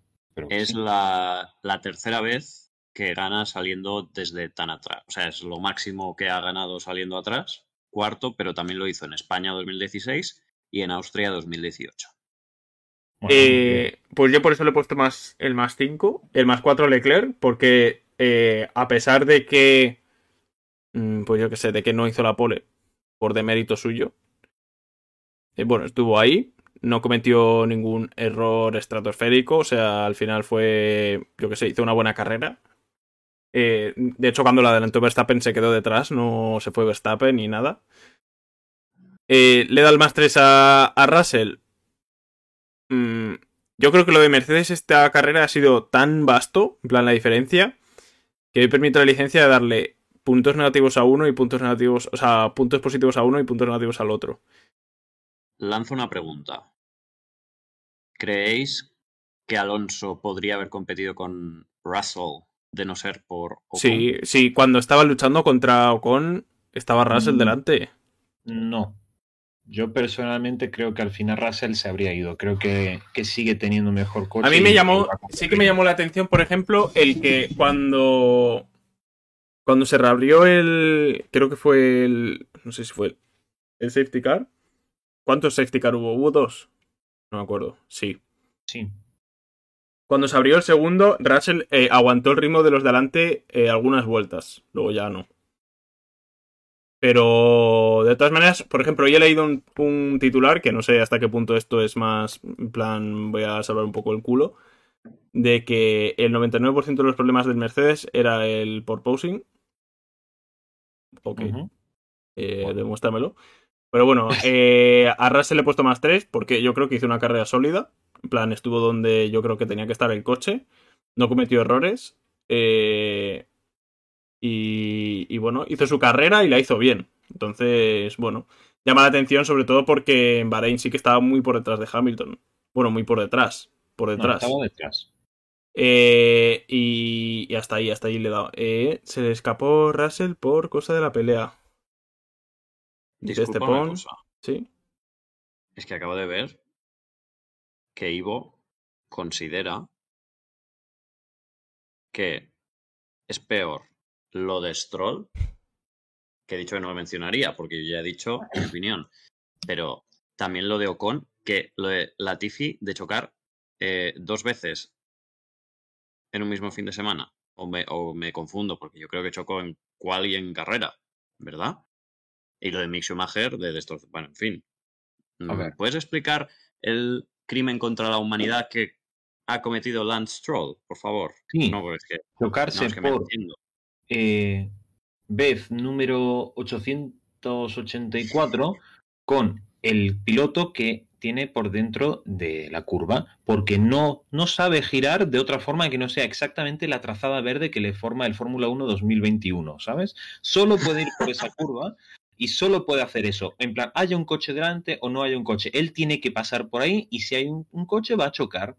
es la, la, tercera vez que gana saliendo desde tan atrás. O sea, es lo máximo que ha ganado saliendo atrás. Cuarto, pero también lo hizo en España 2016 y en Austria 2018. Bueno, Eh, pues yo por eso le he puesto más el más 5, el más 4 Leclerc, porque eh, a pesar de que, mm, pues yo que sé, de que no hizo la pole por demérito suyo, eh, bueno, estuvo ahí, no cometió ningún error estratosférico, o sea, al final fue, yo que sé, hizo una buena carrera. Eh, de hecho, cuando la adelantó Verstappen se quedó detrás, no se fue Verstappen ni nada. Eh, le da el más 3 a, a Russell. Mm, yo creo que lo de Mercedes esta carrera ha sido tan vasto, en plan la diferencia, que hoy permite la licencia de darle puntos negativos a uno y puntos negativos, o sea, puntos positivos a uno y puntos negativos al otro. Lanzo una pregunta. ¿Creéis que Alonso podría haber competido con Russell de no ser por Ocon? Sí, sí, cuando estaba luchando contra Ocon, estaba Russell Mm. delante. No. Yo personalmente creo que al final Russell se habría ido. Creo que, que sigue teniendo mejor coche. A mí me llamó, sí que me llamó la atención, por ejemplo, el que cuando cuando se reabrió el, creo que fue el, no sé si fue el, el safety car. ¿Cuántos safety car hubo? ¿Hubo dos? No me acuerdo. Sí. Sí. Cuando se abrió el segundo, Russell eh, aguantó el ritmo de los de adelante eh, algunas vueltas. Luego ya no. Pero de todas maneras, por ejemplo, hoy he leído un, un titular que no sé hasta qué punto esto es más, en plan, voy a salvar un poco el culo, de que el 99% de los problemas del Mercedes era el porposing. Ok, Ujú. eh, Bueno. demuéstramelo. Pero bueno, eh, a Russell le he puesto más 3 porque yo creo que hizo una carrera sólida. En plan, estuvo donde yo creo que tenía que estar el coche. No cometió errores. eh, y, y bueno, hizo su carrera y la hizo bien. Entonces, bueno, llama la atención sobre todo porque en Bahrein sí que estaba muy por detrás de Hamilton. Bueno, muy por detrás. Por No, detrás. estaba detrás. Eh, y, y hasta ahí, hasta ahí le he dado. Eh, se le escapó Russell por cosa de la pelea. Dice Estepón. cosa. Sí. Es que acabo de ver que Ivo considera que es peor lo de Stroll, que he dicho que no lo mencionaría porque yo ya he dicho mi opinión, pero también lo de Ocon, que lo de Latifi de chocar eh, dos veces en un mismo fin de semana, o me, o me confundo porque yo creo que chocó en cual y en carrera, ¿verdad? Y lo de Mick Schumacher de destrozar, bueno, en fin. Mm. ¿Puedes explicar el crimen contra la humanidad que ha cometido Lance Stroll, por favor? Sí. No, porque es que, Chocarse no, es que me por entiendo. Eh, vez número 884 con el piloto que tiene por dentro de la curva, porque no, no sabe girar de otra forma que no sea exactamente la trazada verde que le forma el Fórmula 1 2021, ¿sabes? Solo puede ir por esa curva y solo puede hacer eso. En plan, haya un coche delante o no haya un coche. Él tiene que pasar por ahí y si hay un, un coche va a chocar.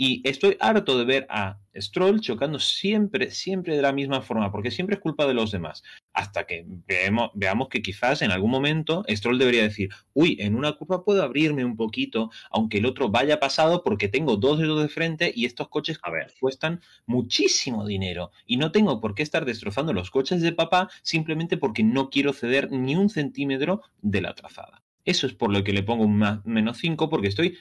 Y estoy harto de ver a Stroll chocando siempre, siempre de la misma forma, porque siempre es culpa de los demás. Hasta que veamos, que quizás en algún momento Stroll debería decir, uy, en una curva puedo abrirme un poquito, aunque el otro vaya pasado, porque tengo dos dedos de frente y estos coches A ver, cuestan muchísimo dinero. Y no tengo por qué estar destrozando los coches de papá simplemente porque no quiero ceder ni un centímetro de la trazada. Eso es por lo que le pongo un menos 5, porque estoy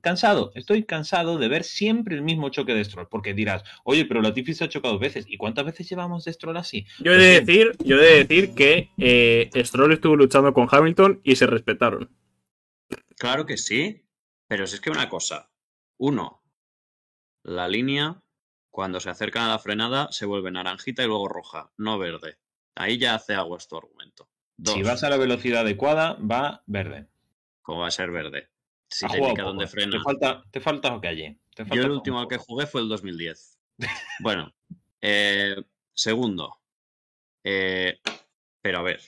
cansado, estoy cansado de ver siempre el mismo choque de Stroll, porque dirás, oye, pero Latifi se ha chocado dos veces, ¿y cuántas veces llevamos de Stroll así? Yo he Pues de decir, yo he de decir que eh, Stroll estuvo luchando con Hamilton y se respetaron. claro que sí, pero si es que una cosa. Uno, la línea, cuando se acercan a la frenada, se vuelve naranjita y luego roja, no verde. Ahí ya hace algo tu argumento. Dos, Si vas a la velocidad adecuada, va verde. ¿cómo va a ser verde? Te jugado indica poco. dónde frena. Te falta, te falta calle. Te falta Yo el último al que jugué fue el 2010. Bueno, eh, segundo. eh, pero a ver.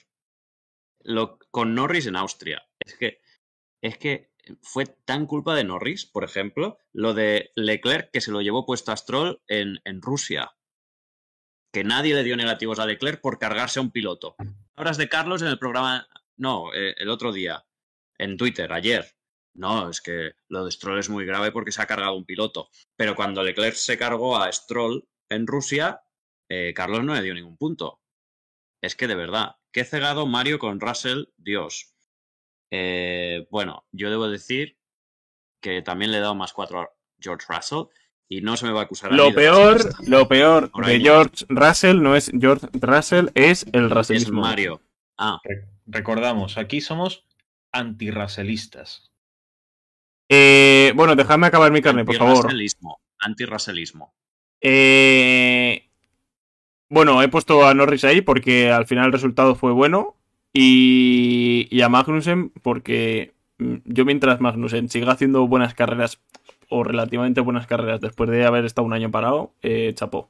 Lo, con Norris en Austria. Es que, es que fue tan culpa de Norris, por ejemplo, lo de Leclerc que se lo llevó puesto a Stroll en, en Rusia. Que nadie le dio negativos a Leclerc por cargarse a un piloto. Hablas de Carlos en el programa. No, eh, el otro día. En Twitter, ayer. No, es que lo de Stroll es muy grave porque se ha cargado un piloto. Pero cuando Leclerc se cargó a Stroll en Rusia, eh, Carlos no le dio ningún punto. Es que de verdad, qué cegado Mario con Russell, Dios. Eh, bueno, yo debo decir que también le he dado más 4 a George Russell. Y no se me va a acusar a Lo mí de peor, lo peor Por de. George Russell no es George Russell, es el Es racismo. Mario. Ah, Re- Recordamos, aquí somos antirracelistas. Eh, bueno, dejadme acabar mi carne, por favor. Antirracelismo. Eh, bueno, he puesto a Norris ahí porque al final el resultado fue bueno. Y, y a Magnussen porque mm, yo mientras Magnussen siga haciendo buenas carreras o relativamente buenas carreras después de haber estado un año parado, eh, chapó.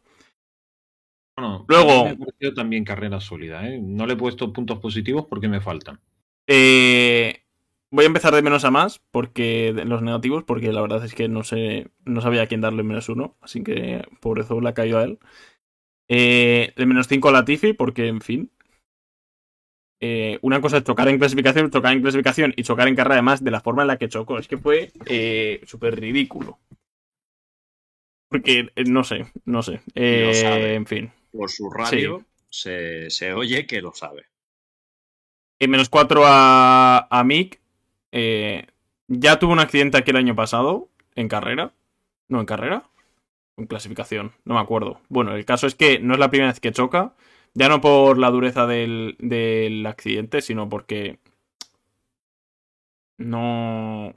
Bueno, Luego- me ha también carrera sólida. ¿eh? No le he puesto puntos positivos porque me faltan. Eh, voy a empezar de menos a más porque los negativos, porque la verdad es que no sé, no sabía a quién darle menos uno, así que por eso le ha caído a él. Eh, de menos 5 a Latifi, porque en fin. eh, una cosa es chocar en clasificación, chocar en clasificación y chocar en carrera, además de la forma en la que chocó. Es que fue eh, súper ridículo. Porque eh, no sé, no sé. Lo sabe. en fin. Por su radio se, se oye que lo sabe. Y menos 4 a, a Mick. Eh, ya tuvo un accidente aquí el año pasado. En carrera. No, en carrera. En clasificación. No me acuerdo. Bueno, el caso es que no es la primera vez que choca. Ya no por la dureza del, del accidente, sino porque. No.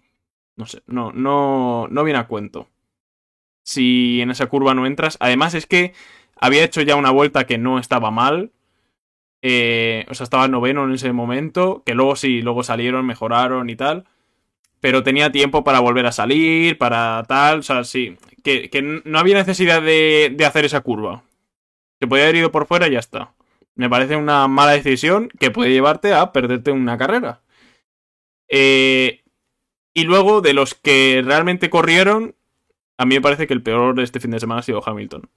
No sé. No, no, no viene a cuento. Si en esa curva no entras. Además, es que había hecho ya una vuelta que no estaba mal. Eh, o sea, estaba noveno en ese momento. Que luego sí, luego salieron, mejoraron y tal. Pero tenía tiempo para volver a salir, para tal. O sea, sí. Que, que no había necesidad de, de hacer esa curva. Se podía haber ido por fuera y ya está. Me parece una mala decisión que puede llevarte a perderte una carrera. Eh, y luego, de los que realmente corrieron, a mí me parece que el peor de este fin de semana ha sido Hamilton.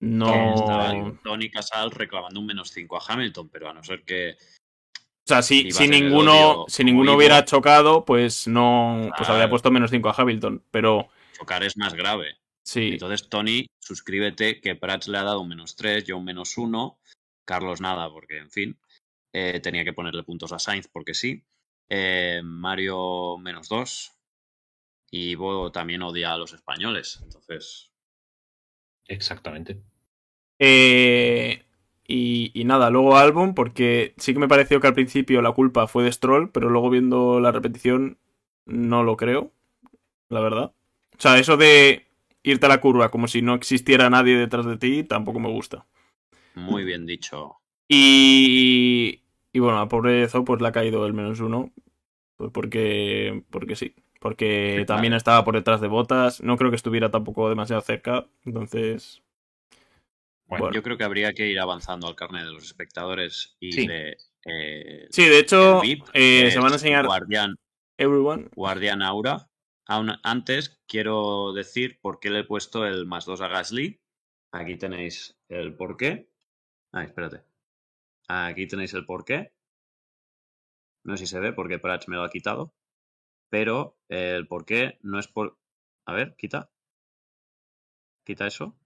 No. Estaba Tony Casal reclamando un menos 5 a Hamilton, pero a no ser que O sea, si, si ninguno, odio si ninguno hubiera chocado, pues no. Pues habría puesto menos 5 a Hamilton. Pero chocar es más grave. sí. Entonces, Tony, suscríbete que Prats le ha dado un menos 3, yo un menos 1. Carlos nada, porque, en fin, eh, tenía que ponerle puntos a Sainz porque sí. Eh, Mario menos 2. Y Ivo también odia a los españoles. Entonces, Exactamente. Eh, y, y nada, luego Albon, porque sí que me pareció que al principio la culpa fue de Stroll, pero luego viendo la repetición no lo creo, la verdad. O sea, eso de irte a la curva como si no existiera nadie detrás de ti tampoco me gusta. muy bien dicho. Y, y bueno, a pobre Zo pues le ha caído el menos uno, pues porque, porque sí. Porque Sí, también claro. estaba por detrás de botas. No creo que estuviera tampoco demasiado cerca. Entonces. Bueno, Bueno. Yo creo que habría que ir avanzando al carnet de los espectadores y Sí. de. eh, Sí, de hecho, VIP, eh, se van a enseñar Guardián, Everyone. Guardián Aura. Aún antes quiero decir por qué le he puesto el más 2 a Gasly. Aquí tenéis el porqué. Ah, espérate. Aquí tenéis el porqué. No sé si se ve porque Prats me lo ha quitado. Pero el porqué no es por. A ver, quita. Quita eso.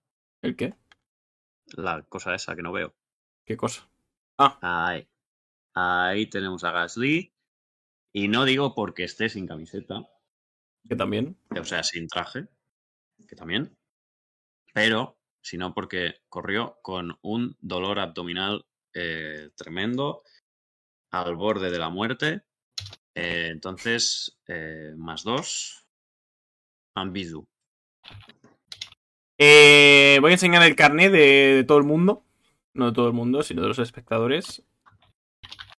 ¿El qué? La cosa esa que no veo. ¿Qué cosa? Ahí. Ahí tenemos a Gasly. Y no digo porque esté sin camiseta. Que también. o sea, sin traje, que también, pero sino porque corrió con un dolor abdominal eh, tremendo, al borde de la muerte. Eh, entonces, eh, más dos, Ambidu. Eh, voy a enseñar el carnet de, de todo el mundo. No de todo el mundo, sino de los espectadores.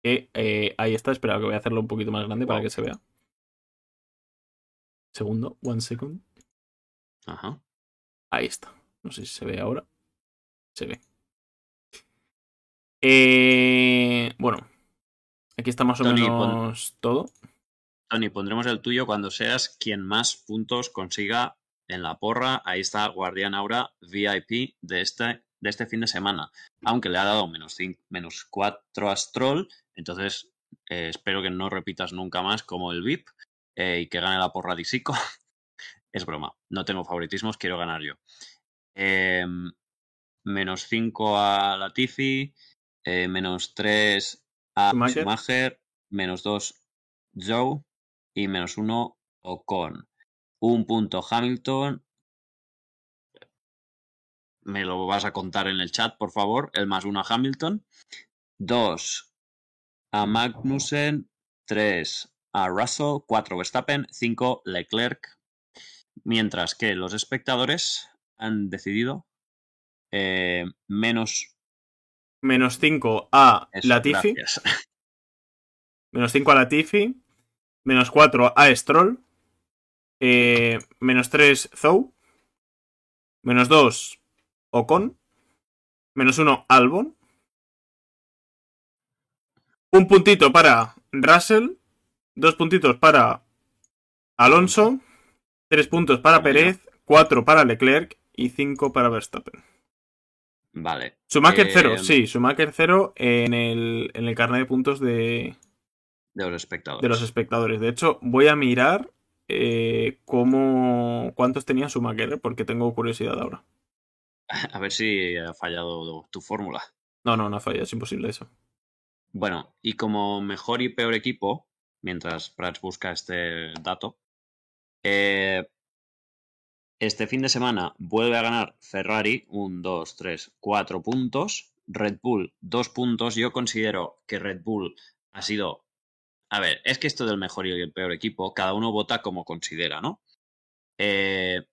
Eh, ahí está. Espera, que voy a hacerlo un poquito más grande para que se vea. Segundo, one second. Ajá. Ahí está. No sé si se ve ahora. Se ve. Eh, bueno. Aquí está más o menos todo. Tony, pondremos el tuyo cuando seas quien más puntos consiga en la porra. Ahí está Guardián Aura VIP de este, de este fin de semana. Aunque le ha dado menos, cin- menos 4 a Stroll. Entonces, eh, espero que no repitas nunca más como el VIP eh, y que gane la porra Disico. es broma. No tengo favoritismos, quiero ganar yo. Em, menos 5 a Latifi. eh, menos 3 a Schumacher. Menos 2 Joe y menos uno Ocon. Un punto Hamilton. Me lo vas a contar en el chat, por favor. El más uno a Hamilton. Dos a Magnussen. Tres a Russell. Cuatro Verstappen. Cinco Leclerc. Mientras que los espectadores han decidido eh, menos. Menos 5 a eso, Latifi. gracias. Menos 5 a Latifi. Menos 4 a Stroll. Eh, menos 3 Zou. Menos 2 Ocon. Menos 1 Albon. Un puntito para Russell. Dos puntitos para Alonso. Tres puntos para. Pérez. Cuatro para Leclerc. Y cinco para Verstappen. Vale. Schumacher Eh, 0, sí, Schumacher 0 en el, en el carnet de puntos de, De los espectadores. de los espectadores. De hecho, voy a mirar eh, cómo, cuántos tenía Schumacher, porque tengo curiosidad ahora. A ver si ha fallado tu fórmula. No, no, no falla, es imposible eso. Bueno, y como mejor y peor equipo, mientras Prats busca este dato, eh, este fin de semana vuelve a ganar Ferrari un 2, 3, 4 puntos, Red Bull 2 puntos. Yo considero que Red Bull ha sido... A ver, es que esto del mejor y el peor equipo, cada uno vota como considera, ¿no? Eh,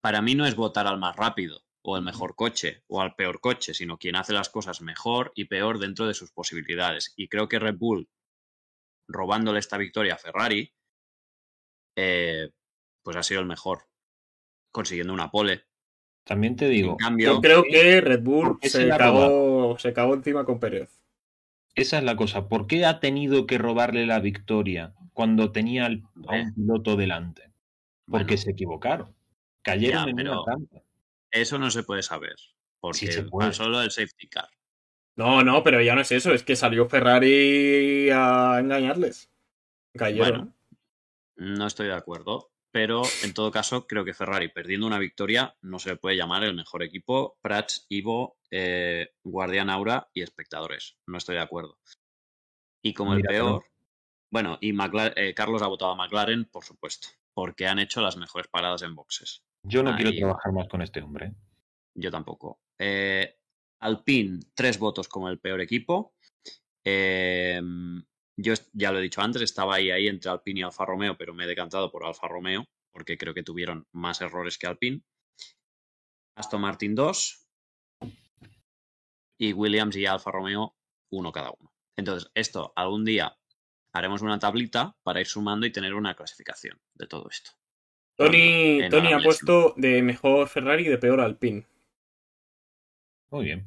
para mí no es votar al más rápido o al mejor coche o al peor coche, sino quien hace las cosas mejor y peor dentro de sus posibilidades. Y creo que Red Bull, robándole esta victoria a Ferrari, eh, pues ha sido el mejor, consiguiendo una pole. También te digo, En cambio, Yo creo que Red Bull ¿Por qué se se cagó, se cagó encima con Pérez. Esa es la cosa. ¿Por qué ha tenido que robarle la victoria cuando tenía al- a un piloto delante? Porque bueno, se equivocaron. Cayeron Ya, en pero- una trampa. eso no se puede saber, porque Sí se puede. pasó lo del safety car. No, no, pero ya no es eso, es que salió Ferrari a engañarles. Cayeron. Bueno. No estoy de acuerdo, pero en todo caso creo que Ferrari perdiendo una victoria no se le puede llamar el mejor equipo. Prats, Ivo, eh, Guardián Aura y espectadores. No estoy de acuerdo. Y como Mira, el pero- peor, bueno, y McLaren- eh, Carlos ha votado a McLaren, por supuesto, porque han hecho las mejores paradas en boxes. Yo no quiero trabajar más con este hombre. Yo tampoco. Eh, Alpine, tres votos como el peor equipo. Eh, yo ya lo he dicho antes, estaba ahí, ahí entre Alpine y Alfa Romeo, pero me he decantado por Alfa Romeo, porque creo que tuvieron más errores que Alpine. Aston Martin 2. Y Williams y Alfa Romeo, uno cada uno. Entonces, esto algún día haremos una tablita para ir sumando y tener una clasificación de todo esto. Tony, Tony ha puesto de mejor Ferrari y de peor Alpine. Muy bien.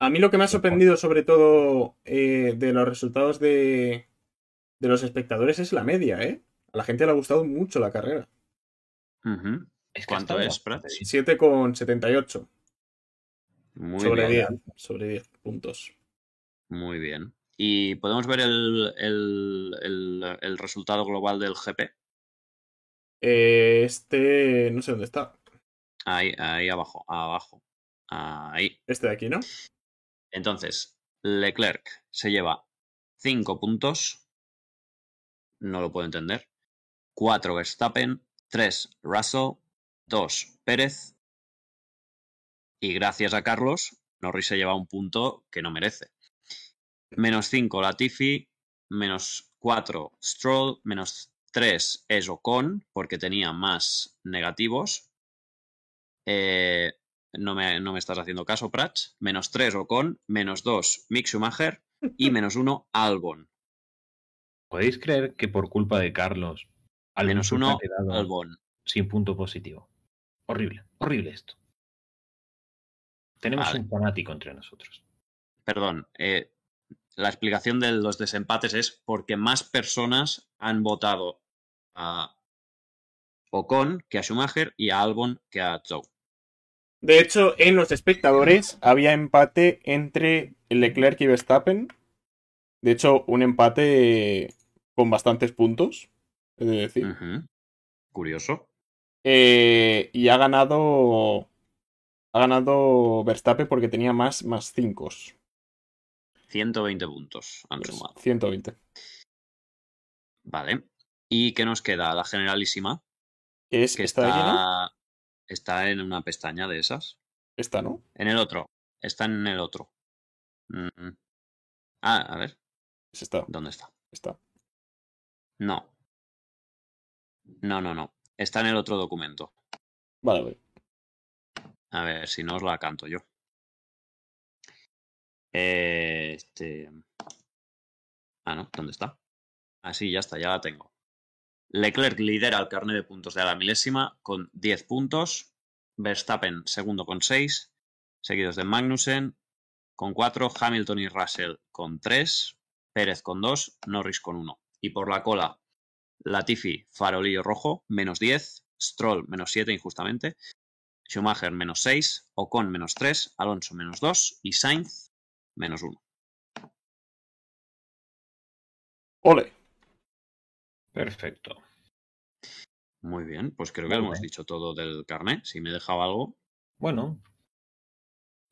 A mí lo que me ha sorprendido sobre todo eh, de los resultados de, de los espectadores es la media, ¿eh? A la gente le ha gustado mucho la carrera. Ujú. Es que ¿Cuánto es, bien. 7,78 Muy sobre bien. 10. Sobre 10 puntos. Muy bien. ¿Y podemos ver el, el- el- el resultado global del GP? Eh, este, no sé dónde está. Ahí, ahí abajo, abajo. Ahí. Este de aquí, ¿no? Entonces, Leclerc se lleva 5 puntos. No lo puedo entender. 4 Verstappen, 3 Russell, 2 Pérez. Y gracias a Carlos, Norris se lleva un punto que no merece. Menos 5 Latifi, menos 4 Stroll, menos 3 es Ocon, porque tenía más negativos. Eh, no, me, no me estás haciendo caso, Prats. Menos 3 Ocon, menos 2 Mick Schumacher y menos 1 Albon. ¿Podéis creer que por culpa de Carlos, Menos se ha 1 quedado Albon. sin punto positivo? Horrible, horrible esto. Tenemos Vale. un fanático entre nosotros. Perdón, eh, la explicación de los desempates es porque más personas han votado a Ocon que a Schumacher y a Albon que a Zhou. De hecho, en los espectadores había empate entre Leclerc y Verstappen. De hecho, un empate con bastantes puntos. Es decir. Ujú. Curioso. Eh, y ha ganado. Ha ganado Verstappen porque tenía más, más 5. 120 puntos han Pues, sumado. 120. Vale. ¿Y qué nos queda? La generalísima, es que de ¿no? está, está en una pestaña de esas. Esta, ¿no? En el otro. Está en el otro. Mm. Ah, a ver, Es esta. ¿dónde está? esta. No. No, no, no. Está en el otro documento. Vale, vale. A ver, si no os la canto yo. Eh, Este. Ah, no, ¿dónde está? Ah, sí, ya está, ya la tengo. Leclerc lidera el carnet de puntos de la milésima con 10 puntos. Verstappen segundo con 6. Seguidos de Magnussen con 4. Hamilton y Russell con 3. Pérez con 2. Norris con 1. Y por la cola, Latifi, farolillo rojo, menos 10. Stroll, menos 7 injustamente. Schumacher, menos 6. Ocon, menos 3. Alonso, menos 2. Y Sainz, menos 1. Ole. Perfecto. Muy bien, pues creo que Vale. hemos dicho todo del carnet. Si me he dejado algo, Bueno.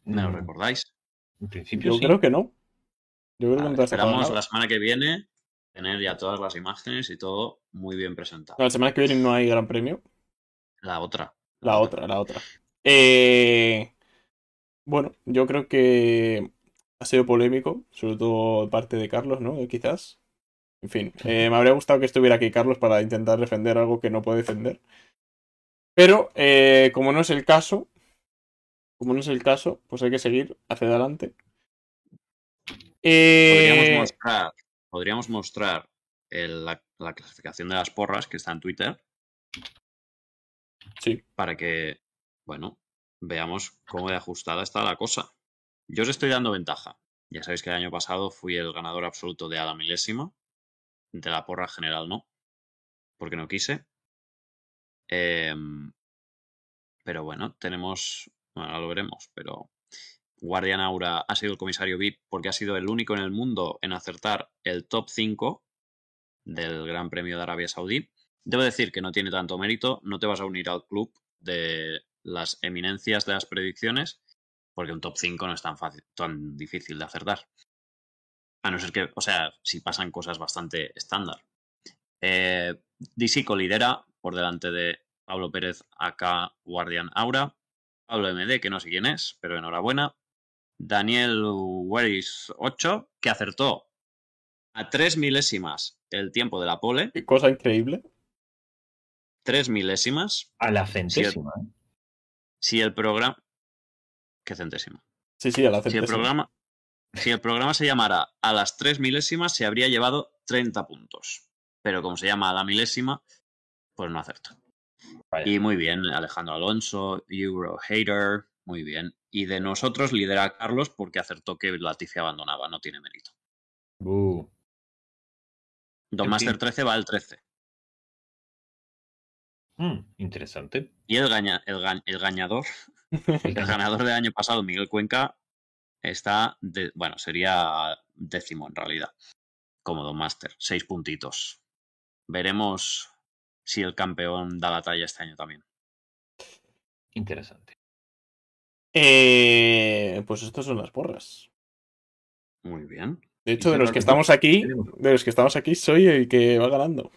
me lo mm, recordáis. En principio Yo sí. creo que no. Yo creo que dejado esperamos la semana que viene tener ya todas las imágenes y todo muy bien presentado. La semana que viene no hay gran premio. La otra. La otra, la otra. Eh, Bueno, yo creo que ha sido polémico, sobre todo de parte de Carlos, ¿no? Quizás. En fin, eh, me habría gustado que estuviera aquí Carlos para intentar defender algo que no puede defender. Pero, eh, como no es el caso, como no es el caso, pues hay que seguir hacia adelante. Podríamos Eh, mostrar, podríamos mostrar el- la, la clasificación de las porras que está en Twitter Sí, para que, bueno, veamos cómo de ajustada está la cosa. Yo os estoy dando ventaja. Ya sabéis que el año pasado fui el ganador absoluto de a la milésima. De la porra general no. Porque no quise. Em, pero bueno, tenemos. Bueno, ahora lo veremos, pero. Guardian Aura ha sido el comisario VIP porque ha sido el único en el mundo en acertar el top 5 del Gran Premio de Arabia Saudí. Debo decir que no tiene tanto mérito, no te vas a unir al club de las eminencias de las predicciones, porque un top 5 no es tan fácil, tan difícil de acertar. A no ser que, o sea, si pasan cosas bastante estándar. Eh, Disico lidera por delante de Pablo Pérez, AK Guardian Aura. Pablo MD, que no sé quién es, pero enhorabuena. Daniel Weris 8, que acertó a tres milésimas el tiempo de la pole. qué cosa increíble. Tres milésimas. A la centésima. ¿eh? Si el programa. ¿Qué centésima? Sí, sí, a la Si el centésima. programa. Si el programa se llamara a las tres milésimas, se habría llevado 30 puntos. Pero como se llama a la milésima, pues no acertó. Vaya. Y muy bien, Alejandro Alonso, Euro Hater, muy bien. Y de nosotros lidera Carlos porque acertó que Latifi abandonaba, no tiene mérito. Uh, Don En Master fin. 13 va al 13. mm, interesante. Y el, gaña- el, ga- el gañador, el ganador del año pasado, Miguel Cuenca, está, de, bueno, sería décimo en realidad, como Don Master, seis puntitos. Veremos si el campeón da la talla este año también. Interesante. Eh, pues estas son las porras. Muy bien. De hecho, de los que estamos aquí, de los que estamos aquí, soy el que va ganando.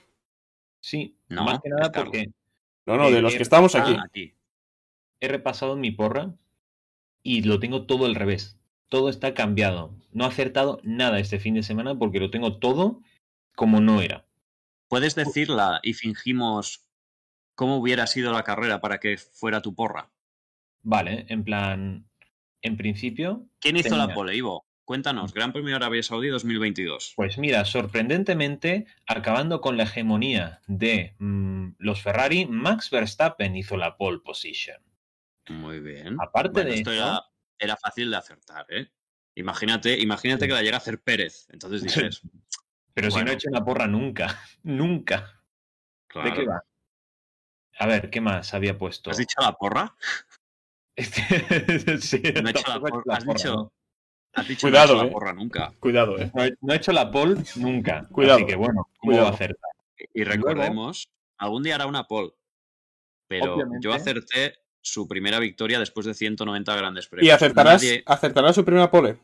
Sí, No, más que nada porque No, no, de los que estamos Ah, aquí. aquí. he repasado mi porra y lo tengo todo al revés. Todo está cambiado. No he acertado nada este fin de semana porque lo tengo todo como no era. ¿Puedes decirla y fingimos cómo hubiera sido la carrera para que fuera tu porra? Vale, en plan, en principio, ¿Quién hizo la pole, Ivo? Cuéntanos, Gran Premio de Arabia Saudí 2022. pues mira, sorprendentemente, acabando con la hegemonía de mm, los Ferrari, Max Verstappen hizo la pole position. Muy bien. Aparte Bueno, de esto eso- era, fácil de acertar, ¿eh? Imagínate, imagínate que la llega a hacer Pérez. Entonces dices, Pero si no he hecho una porra nunca, nunca. claro. ¿De qué va? A ver, ¿qué más había puesto? ¿Has dicho la porra? Sí, No he hecho la por- la has porra, dicho- ¿no? Has dicho Cuidado, no he hecho eh. la porra nunca. Cuidado, eh. No he, no he hecho la pole nunca. Cuidado. Así que bueno, ¿cómo Cuidado. va a acertar? Y recordemos, algún día hará una pole. Pero Obviamente. yo acerté su primera victoria después de 190 grandes premios. ¿Y acertarás, Nadie- acertarás su primera pole?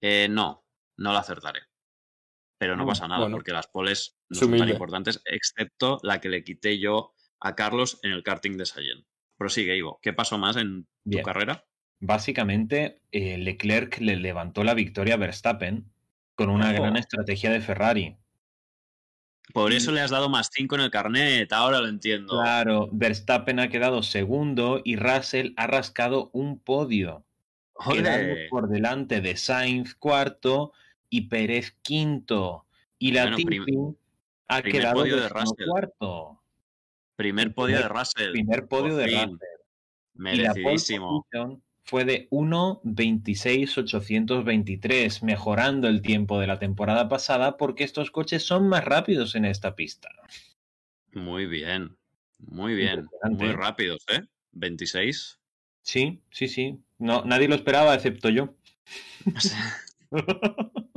eh, no, no la acertaré. pero no Mm, pasa nada, bueno. porque las poles no son tan importantes, excepto la que le quité yo a Carlos en el karting de Sayen. Prosigue, Ivo. ¿Qué pasó más en tu Bien. carrera? Básicamente, eh, Leclerc le levantó la victoria a Verstappen con una Ojo. gran estrategia de Ferrari. Por eso le has dado más 5 en el carnet, ahora lo entiendo. Claro, Verstappen ha quedado segundo y Russell ha rascado un podio, quedando por delante de Sainz cuarto y Pérez quinto. Y la Bueno, ha quedado podio de décimo Russell. cuarto. Primer podio de Russell. Primer podio de. Russell. Y la pole Merecidísimo. position fue de 1.26.823, mejorando el tiempo de la temporada pasada porque estos coches son más rápidos en esta pista. Muy bien. Muy bien. Muy ¿eh? rápidos, ¿eh? 26. Sí, sí, sí. No, nadie lo esperaba excepto yo.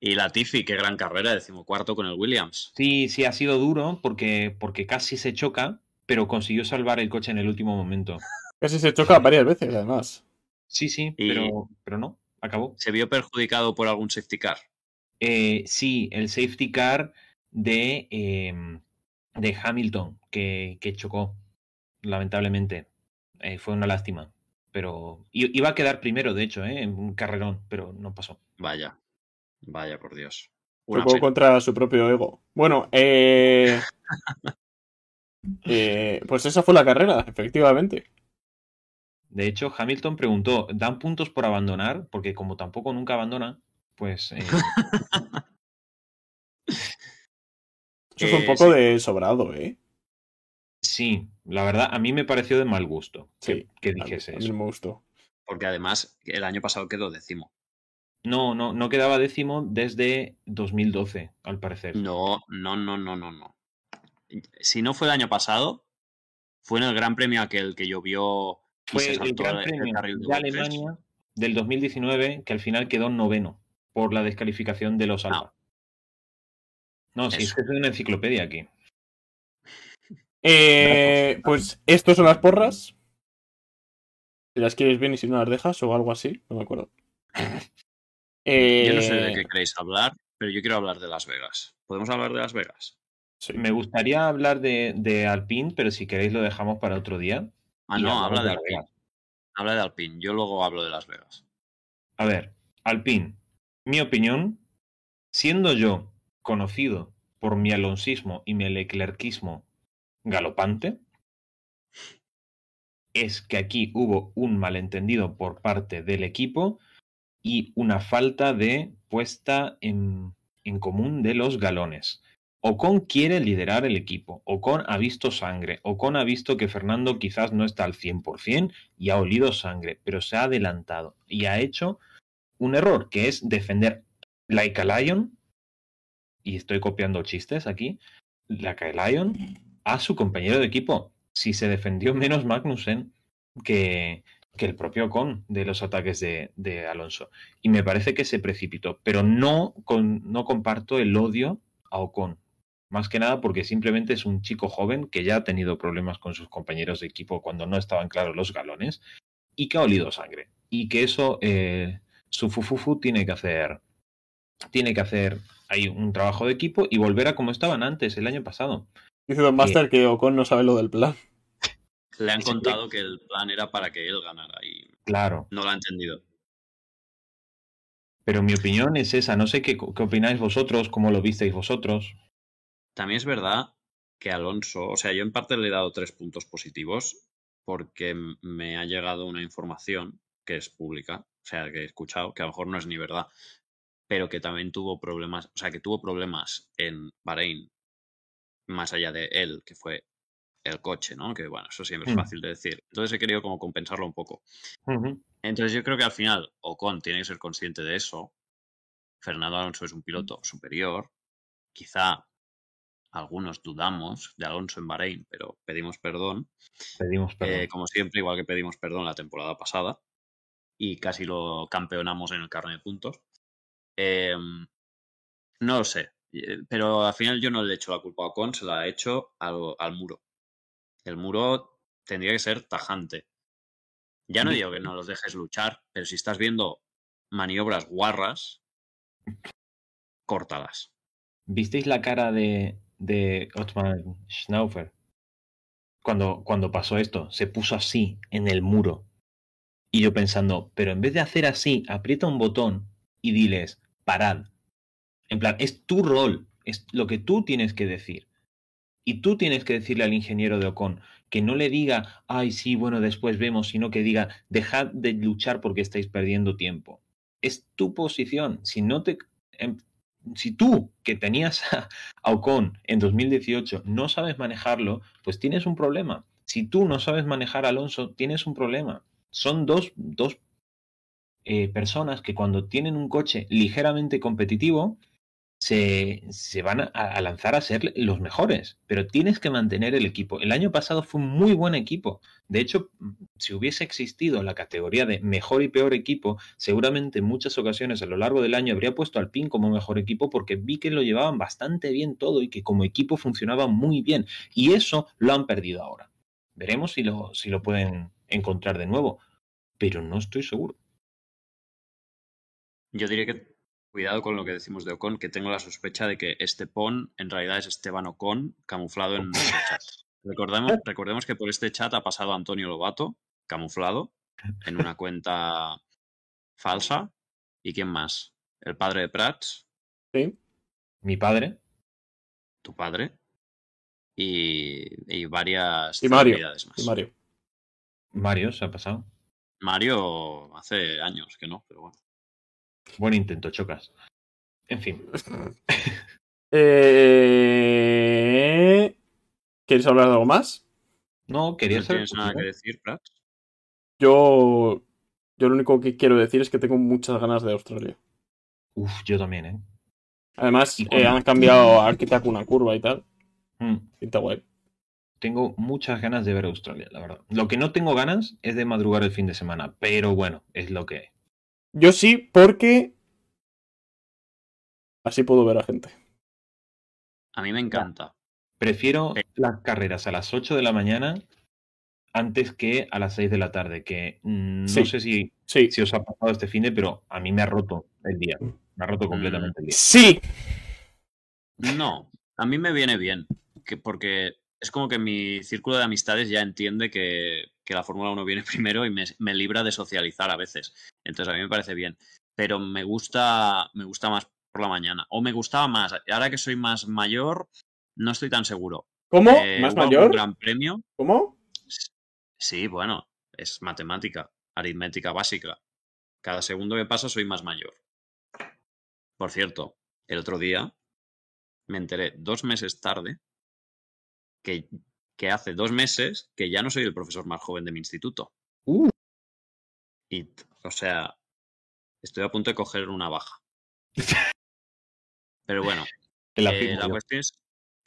y la Tiffy, qué gran carrera, decimocuarto con el Williams. Sí, sí, ha sido duro porque, porque casi se choca, pero consiguió salvar el coche en el último momento. Casi se choca varias veces, además. Sí, sí, Y- pero, pero no, acabó. ¿Se vio perjudicado por algún safety car? Eh, sí, el safety car de, em, de Hamilton que, que chocó, lamentablemente. Eh, fue una lástima. Pero iba a quedar primero, de hecho, ¿eh? en un carrerón, pero no pasó. Vaya. Vaya, por Dios. Chocó contra su propio ego. Bueno, eh... eh, pues esa fue la carrera, efectivamente. De hecho, Hamilton preguntó, ¿dan puntos por abandonar? Porque como tampoco nunca abandona, pues eh, Eso fue un Eh, poco sí. de sobrado, ¿eh? sí, la verdad, a mí me pareció de mal gusto que, A mí- dijese a mí eso. me gustó. Porque además el año pasado quedó décimo. No, no, no quedaba décimo desde 2012, al parecer. No, no, no, no, no, no. Si no fue el año pasado, fue en el Gran Premio aquel que llovió Fue el Gran Premio de. Alemania del 2019 que al final quedó noveno por la descalificación de los Ah. Alfa. No, sí, es Eso. que soy una enciclopedia aquí. Eh, pues estos son las porras. Si las quieres bien y si no las dejas o algo así, no me acuerdo. Yo no sé de Eh, qué queréis hablar, pero yo quiero hablar de Las Vegas. ¿Podemos hablar de Las Vegas? sí. Me gustaría hablar de, de Alpine, pero si queréis lo dejamos para otro día. Ah, no, habla de Alpine. Vegas. Habla de Alpine. Yo luego hablo de Las Vegas. A ver, Alpine, mi opinión, siendo yo conocido por mi alonsismo y mi leclerquismo galopante, es que aquí hubo un malentendido por parte del equipo y una falta de puesta en, en común de los galones. Ocon quiere liderar el equipo, Ocon ha visto sangre, Ocon ha visto que Fernando quizás no está al 100% y ha olido sangre, pero se ha adelantado y ha hecho un error, que es defender like a lion, y estoy copiando chistes aquí, like a lion, a su compañero de equipo. Si se defendió menos Magnussen que, el propio Ocon de los ataques de, de Alonso. Y me parece que se precipitó, pero no, con, no comparto el odio a Ocon. Más que nada porque simplemente es un chico joven que ya ha tenido problemas con sus compañeros de equipo cuando no estaban claros los galones y que ha olido sangre. Y que eso, eh, su fufufu tiene que hacer, tiene que hacer ahí un trabajo de equipo y volver a como estaban antes, el año pasado. Dice Don Master que Ocon no sabe lo del plan. Le han contado que el plan era para que él ganara y Claro, no lo ha entendido. pero mi opinión es esa. No sé qué, qué opináis vosotros, cómo lo visteis vosotros. También es verdad que Alonso, o sea, yo en parte le he dado tres puntos positivos porque me ha llegado una información que es pública, o sea, que he escuchado, que a lo mejor no es ni verdad, pero que también tuvo problemas, o sea, que tuvo problemas en Bahrein, más allá de él, que fue el coche, ¿no? Que bueno, eso siempre es Mm. fácil de decir. Entonces he querido como compensarlo un poco. Entonces yo creo que al final Ocon tiene que ser consciente de eso. Fernando Alonso es un piloto superior. Quizá algunos dudamos de Alonso en Bahrein, pero pedimos perdón. Pedimos perdón. Eh, como siempre, igual que pedimos perdón la temporada pasada. Y casi lo campeonamos en el carne de puntos. Eh, no lo sé. eh, Pero al final yo no le he hecho la culpa a Ocon, se la he hecho al, al muro. El muro tendría que ser tajante. Ya no Di- digo que no los dejes luchar, pero si estás viendo maniobras guarras, córtalas. ¿Visteis la cara de, de Otman Schnaufer? Cuando, cuando pasó esto, se puso así en el muro. Y yo pensando, pero en vez de hacer así, aprieta un botón y diles, parad. En plan, es tu rol, es lo que tú tienes que decir. Y tú tienes que decirle al ingeniero de Ocon que no le diga, ay, sí, bueno, después vemos, sino que diga, dejad de luchar porque estáis perdiendo tiempo. Es tu posición. Si no te. Si tú, que tenías a Ocon en 2018, no sabes manejarlo, pues tienes un problema. Si tú no sabes manejar a Alonso, tienes un problema. Son dos, dos eh, personas que cuando tienen un coche ligeramente competitivo, se, van a, a lanzar a ser los mejores, pero tienes que mantener el equipo. El año pasado fue un muy buen equipo. De hecho, si hubiese existido la categoría de mejor y peor equipo, seguramente en muchas ocasiones a lo largo del año habría puesto al PIN como mejor equipo porque vi que lo llevaban bastante bien todo y que como equipo funcionaba muy bien. Y eso lo han perdido ahora. Veremos si lo, si lo pueden encontrar de nuevo, pero no estoy seguro. Yo diría que cuidado con lo que decimos de Ocon, que tengo la sospecha de que este PON en realidad es Esteban Ocon camuflado en nuestro chat. Recordemos, recordemos que por este chat ha pasado Antonio Lobato, camuflado, en una cuenta falsa. ¿Y quién más? El padre de Prats, Sí. Mi padre, tu padre, y, y varias Y Mario. más. Y Mario. Mario, se ha pasado. Mario hace años que no, pero bueno. Buen intento, chocas. En fin, Eh... ¿Quieres hablar de algo más? no quería ¿No saber. tienes nada que decir, Prats? Yo. Yo lo único que quiero decir es que tengo muchas ganas de Australia. Uf, yo también, ¿eh? Además, eh, han cambiado a Arquitect una curva y tal. Mm, Pinta guay. Tengo muchas ganas de ver Australia, la verdad. Lo que no tengo ganas es de madrugar el fin de semana, pero bueno, es lo que. Yo sí, porque. Así puedo ver a gente. A mí me encanta. Prefiero Sí. las carreras a las 8 de la mañana antes que a las 6 de la tarde, que mm, no Sí. sé si, Sí. si os ha pasado este fin de, pero a mí me ha roto el día. Me ha roto completamente el día. Sí. No, a mí me viene bien, que porque es como que mi círculo de amistades ya entiende que, que la Fórmula 1 viene primero y me, me libra de socializar a veces. Entonces a mí me parece bien. Pero me gusta, me gusta más por la mañana. O me gustaba más. Ahora que soy más mayor, no estoy tan seguro. ¿Cómo? Eh, ¿Más mayor? gran premio. ¿Cómo? Sí, bueno, es matemática, aritmética básica. Cada segundo que pasa soy más mayor. Por cierto, el otro día me enteré dos meses tarde que, que hace dos meses que ya no soy el profesor más joven de mi instituto. Uh. Y, o sea, estoy a punto de coger una baja. Pero bueno, la eh, la cuestión es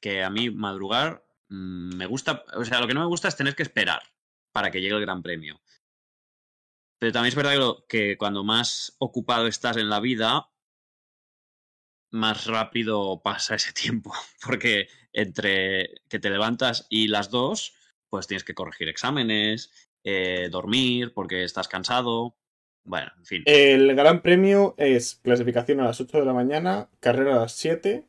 que a mí madrugar mm, me gusta, o sea, lo que no me gusta es tener que esperar para que llegue el Gran Premio. Pero también es verdad que, lo- que cuando más ocupado estás en la vida, más rápido pasa ese tiempo. Porque entre que te levantas y las dos, pues tienes que corregir exámenes, eh, dormir porque estás cansado. Bueno, en fin. El gran premio es clasificación a las 8 de la mañana, carrera a las 7.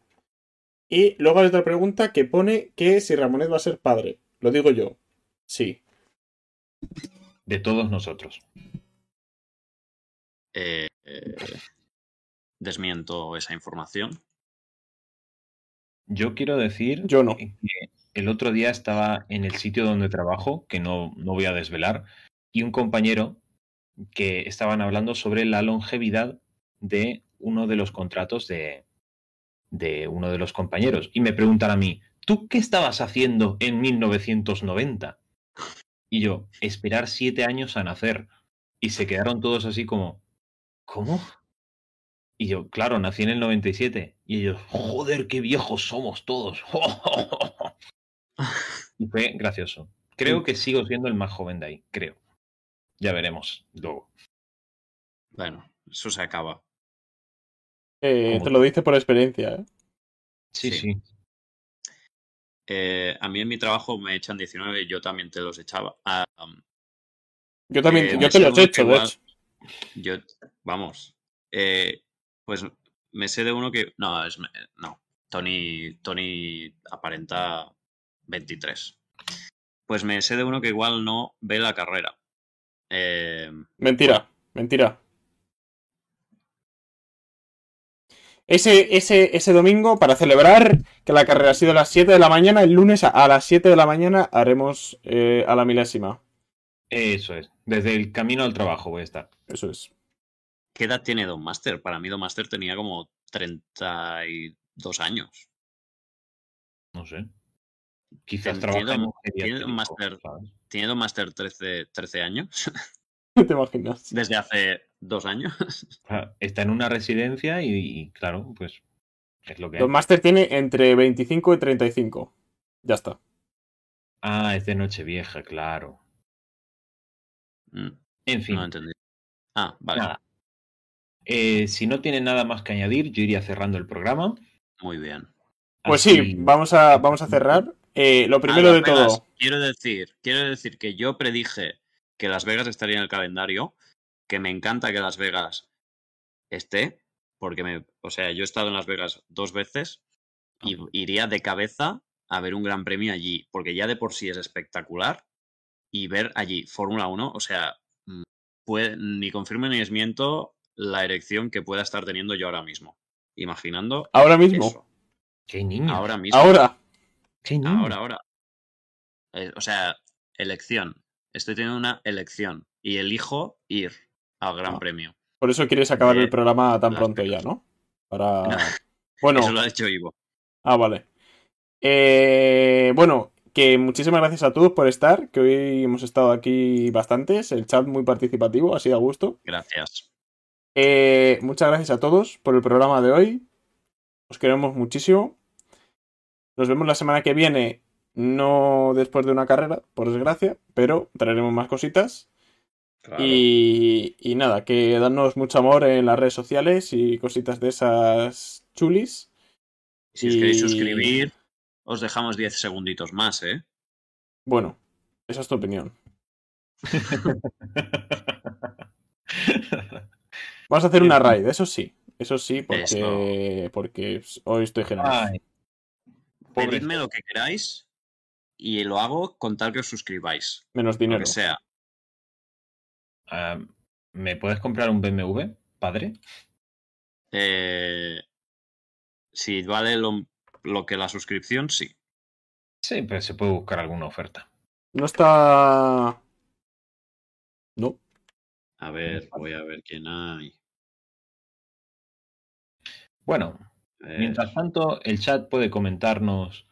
Y luego hay otra pregunta que pone que si Ramonet va a ser padre. Lo digo yo. Sí. De todos nosotros. Eh, eh, desmiento esa información. Yo quiero decir Yo no. que el otro día estaba en el sitio donde trabajo, que no, no voy a desvelar, y un compañero que estaban hablando sobre la longevidad de uno de los contratos de, de uno de los compañeros. Y me preguntan a mí, ¿tú qué estabas haciendo en 1990? Y yo, esperar siete años a nacer. Y se quedaron todos así como, ¿cómo? Y yo, claro, nací en el 97. Y ellos, joder, qué viejos somos todos. y fue gracioso. Creo que sigo siendo el más joven de ahí, creo. Ya veremos luego. Bueno, eso se acaba. Eh, te lo dice por experiencia. ¿eh? Sí, Sí. sí. Eh, a mí en mi trabajo me echan 19 y yo también te los echaba. Ah, um, Yo también, Eh, yo te los he hecho, de hecho. yo, vamos, eh, pues me sé de uno que... No, es, no, Tony, Tony aparenta 23. Pues me sé de uno que igual no ve la carrera. Eh, Mentira, mentira. Ese, ese, ese domingo, para celebrar que la carrera ha sido a las 7 de la mañana, el lunes a, a las 7 de la mañana haremos eh, a la milésima. Eso es. Desde el camino al trabajo voy a estar. Eso es. ¿Qué edad tiene Don Master? Para mí Don Master tenía como 32 años. No sé. Quizás entiendo geriátrico, máster. ¿sabes? ¿Tiene Don Master 13, 13 años? ¿Te imaginas? Desde hace dos años. Está en una residencia y, y, claro, pues es lo que hay. Don Master tiene entre 25 y 35. Ya está. Ah, es de Nochevieja, claro. Mm, En fin, no entendí. Ah, vale. nada. Eh, si no tienen nada más que añadir, yo iría cerrando el programa. Muy bien. Pues Así- sí, vamos a, vamos a cerrar. Eh, lo primero Ah, de Vegas, todo. Quiero decir, quiero decir que yo predije que Las Vegas estaría en el calendario, que me encanta que Las Vegas esté, porque me, o sea, yo he estado en Las Vegas dos veces y iría de cabeza a ver un gran premio allí, porque ya de por sí es espectacular y ver allí Fórmula 1, o sea, mm, puede, ni confirmo ni desmiento la erección que pueda estar teniendo yo ahora mismo. Imaginando Ahora mismo. eso. ¡Qué niño! Ahora mismo. Ahora. ¡Qué niño! Ahora, ahora. Eh, o sea, elección. Estoy teniendo una elección y elijo ir al Gran Ah. Premio. Por eso quieres acabar Eh, el programa tan pronto ya. ¿no? Para. No. Bueno. Eso lo ha dicho Ivo. Ah, vale. Eh, bueno, que muchísimas gracias a todos por estar, que hoy hemos estado aquí bastantes, el chat muy participativo, así a gusto. Gracias. Eh, muchas gracias a todos por el programa de hoy. Os queremos muchísimo. Nos vemos la semana que viene, no después de una carrera, por desgracia, pero traeremos más cositas. Claro. Y, y nada, que danos mucho amor en las redes sociales y cositas de esas chulis. Si os queréis y- suscribir, os dejamos 10 segunditos más, ¿eh? Bueno, esa es tu opinión. Vamos a hacer una raid, eso sí. Eso sí, porque, porque hoy estoy generoso. Pedidme lo que queráis y lo hago con tal que os suscribáis. Menos Lo dinero. que sea. Ah, ¿Me puedes comprar un BMW, padre? Eh, si vale lo, lo que la suscripción, sí. Sí, pero se puede buscar alguna oferta. No está. No. A ver, voy a ver quién hay. Bueno, ver. mientras tanto, el chat puede comentarnos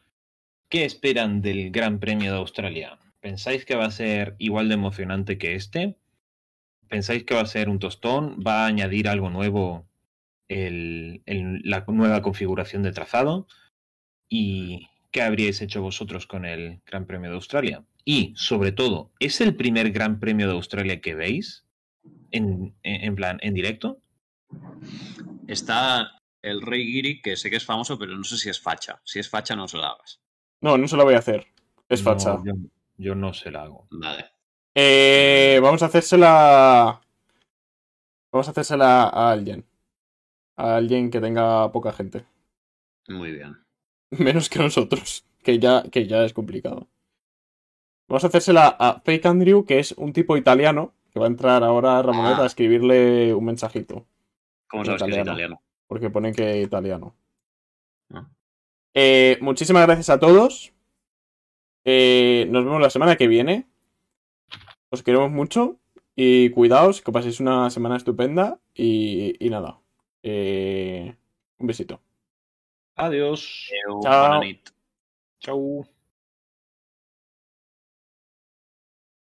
qué esperan del Gran Premio de Australia. ¿Pensáis que va a ser igual de emocionante que este? ¿Pensáis que va a ser un tostón? ¿Va a añadir algo nuevo el- el- la nueva configuración de trazado? ¿Y qué habríais hecho vosotros con el Gran Premio de Australia? Y, sobre todo, ¿es el primer Gran Premio de Australia que veis? En, en- en plan, en directo? Está el Rey Giri, que sé que es famoso, pero no sé si es facha. Si es facha, no se la hagas. No, no se lo voy a hacer. Es No, facha. yo, yo no se la hago. Vale. Eh, vamos a hacérsela. Vamos a hacérsela a alguien. A alguien que tenga poca gente. Muy bien. Menos que nosotros. Que ya, que ya es complicado. Vamos a hacérsela a Fake Andrew, que es un tipo italiano. Que va a entrar ahora a Ramonet Ah. a escribirle un mensajito. ¿Cómo sabes que es italiano. Porque pone que italiano. Ah. Eh, muchísimas gracias a todos. Eh, nos vemos la semana que viene. Os queremos mucho. Y cuidaos, que paséis una semana estupenda. Y, y nada. Eh, un besito. Adiós. Chao.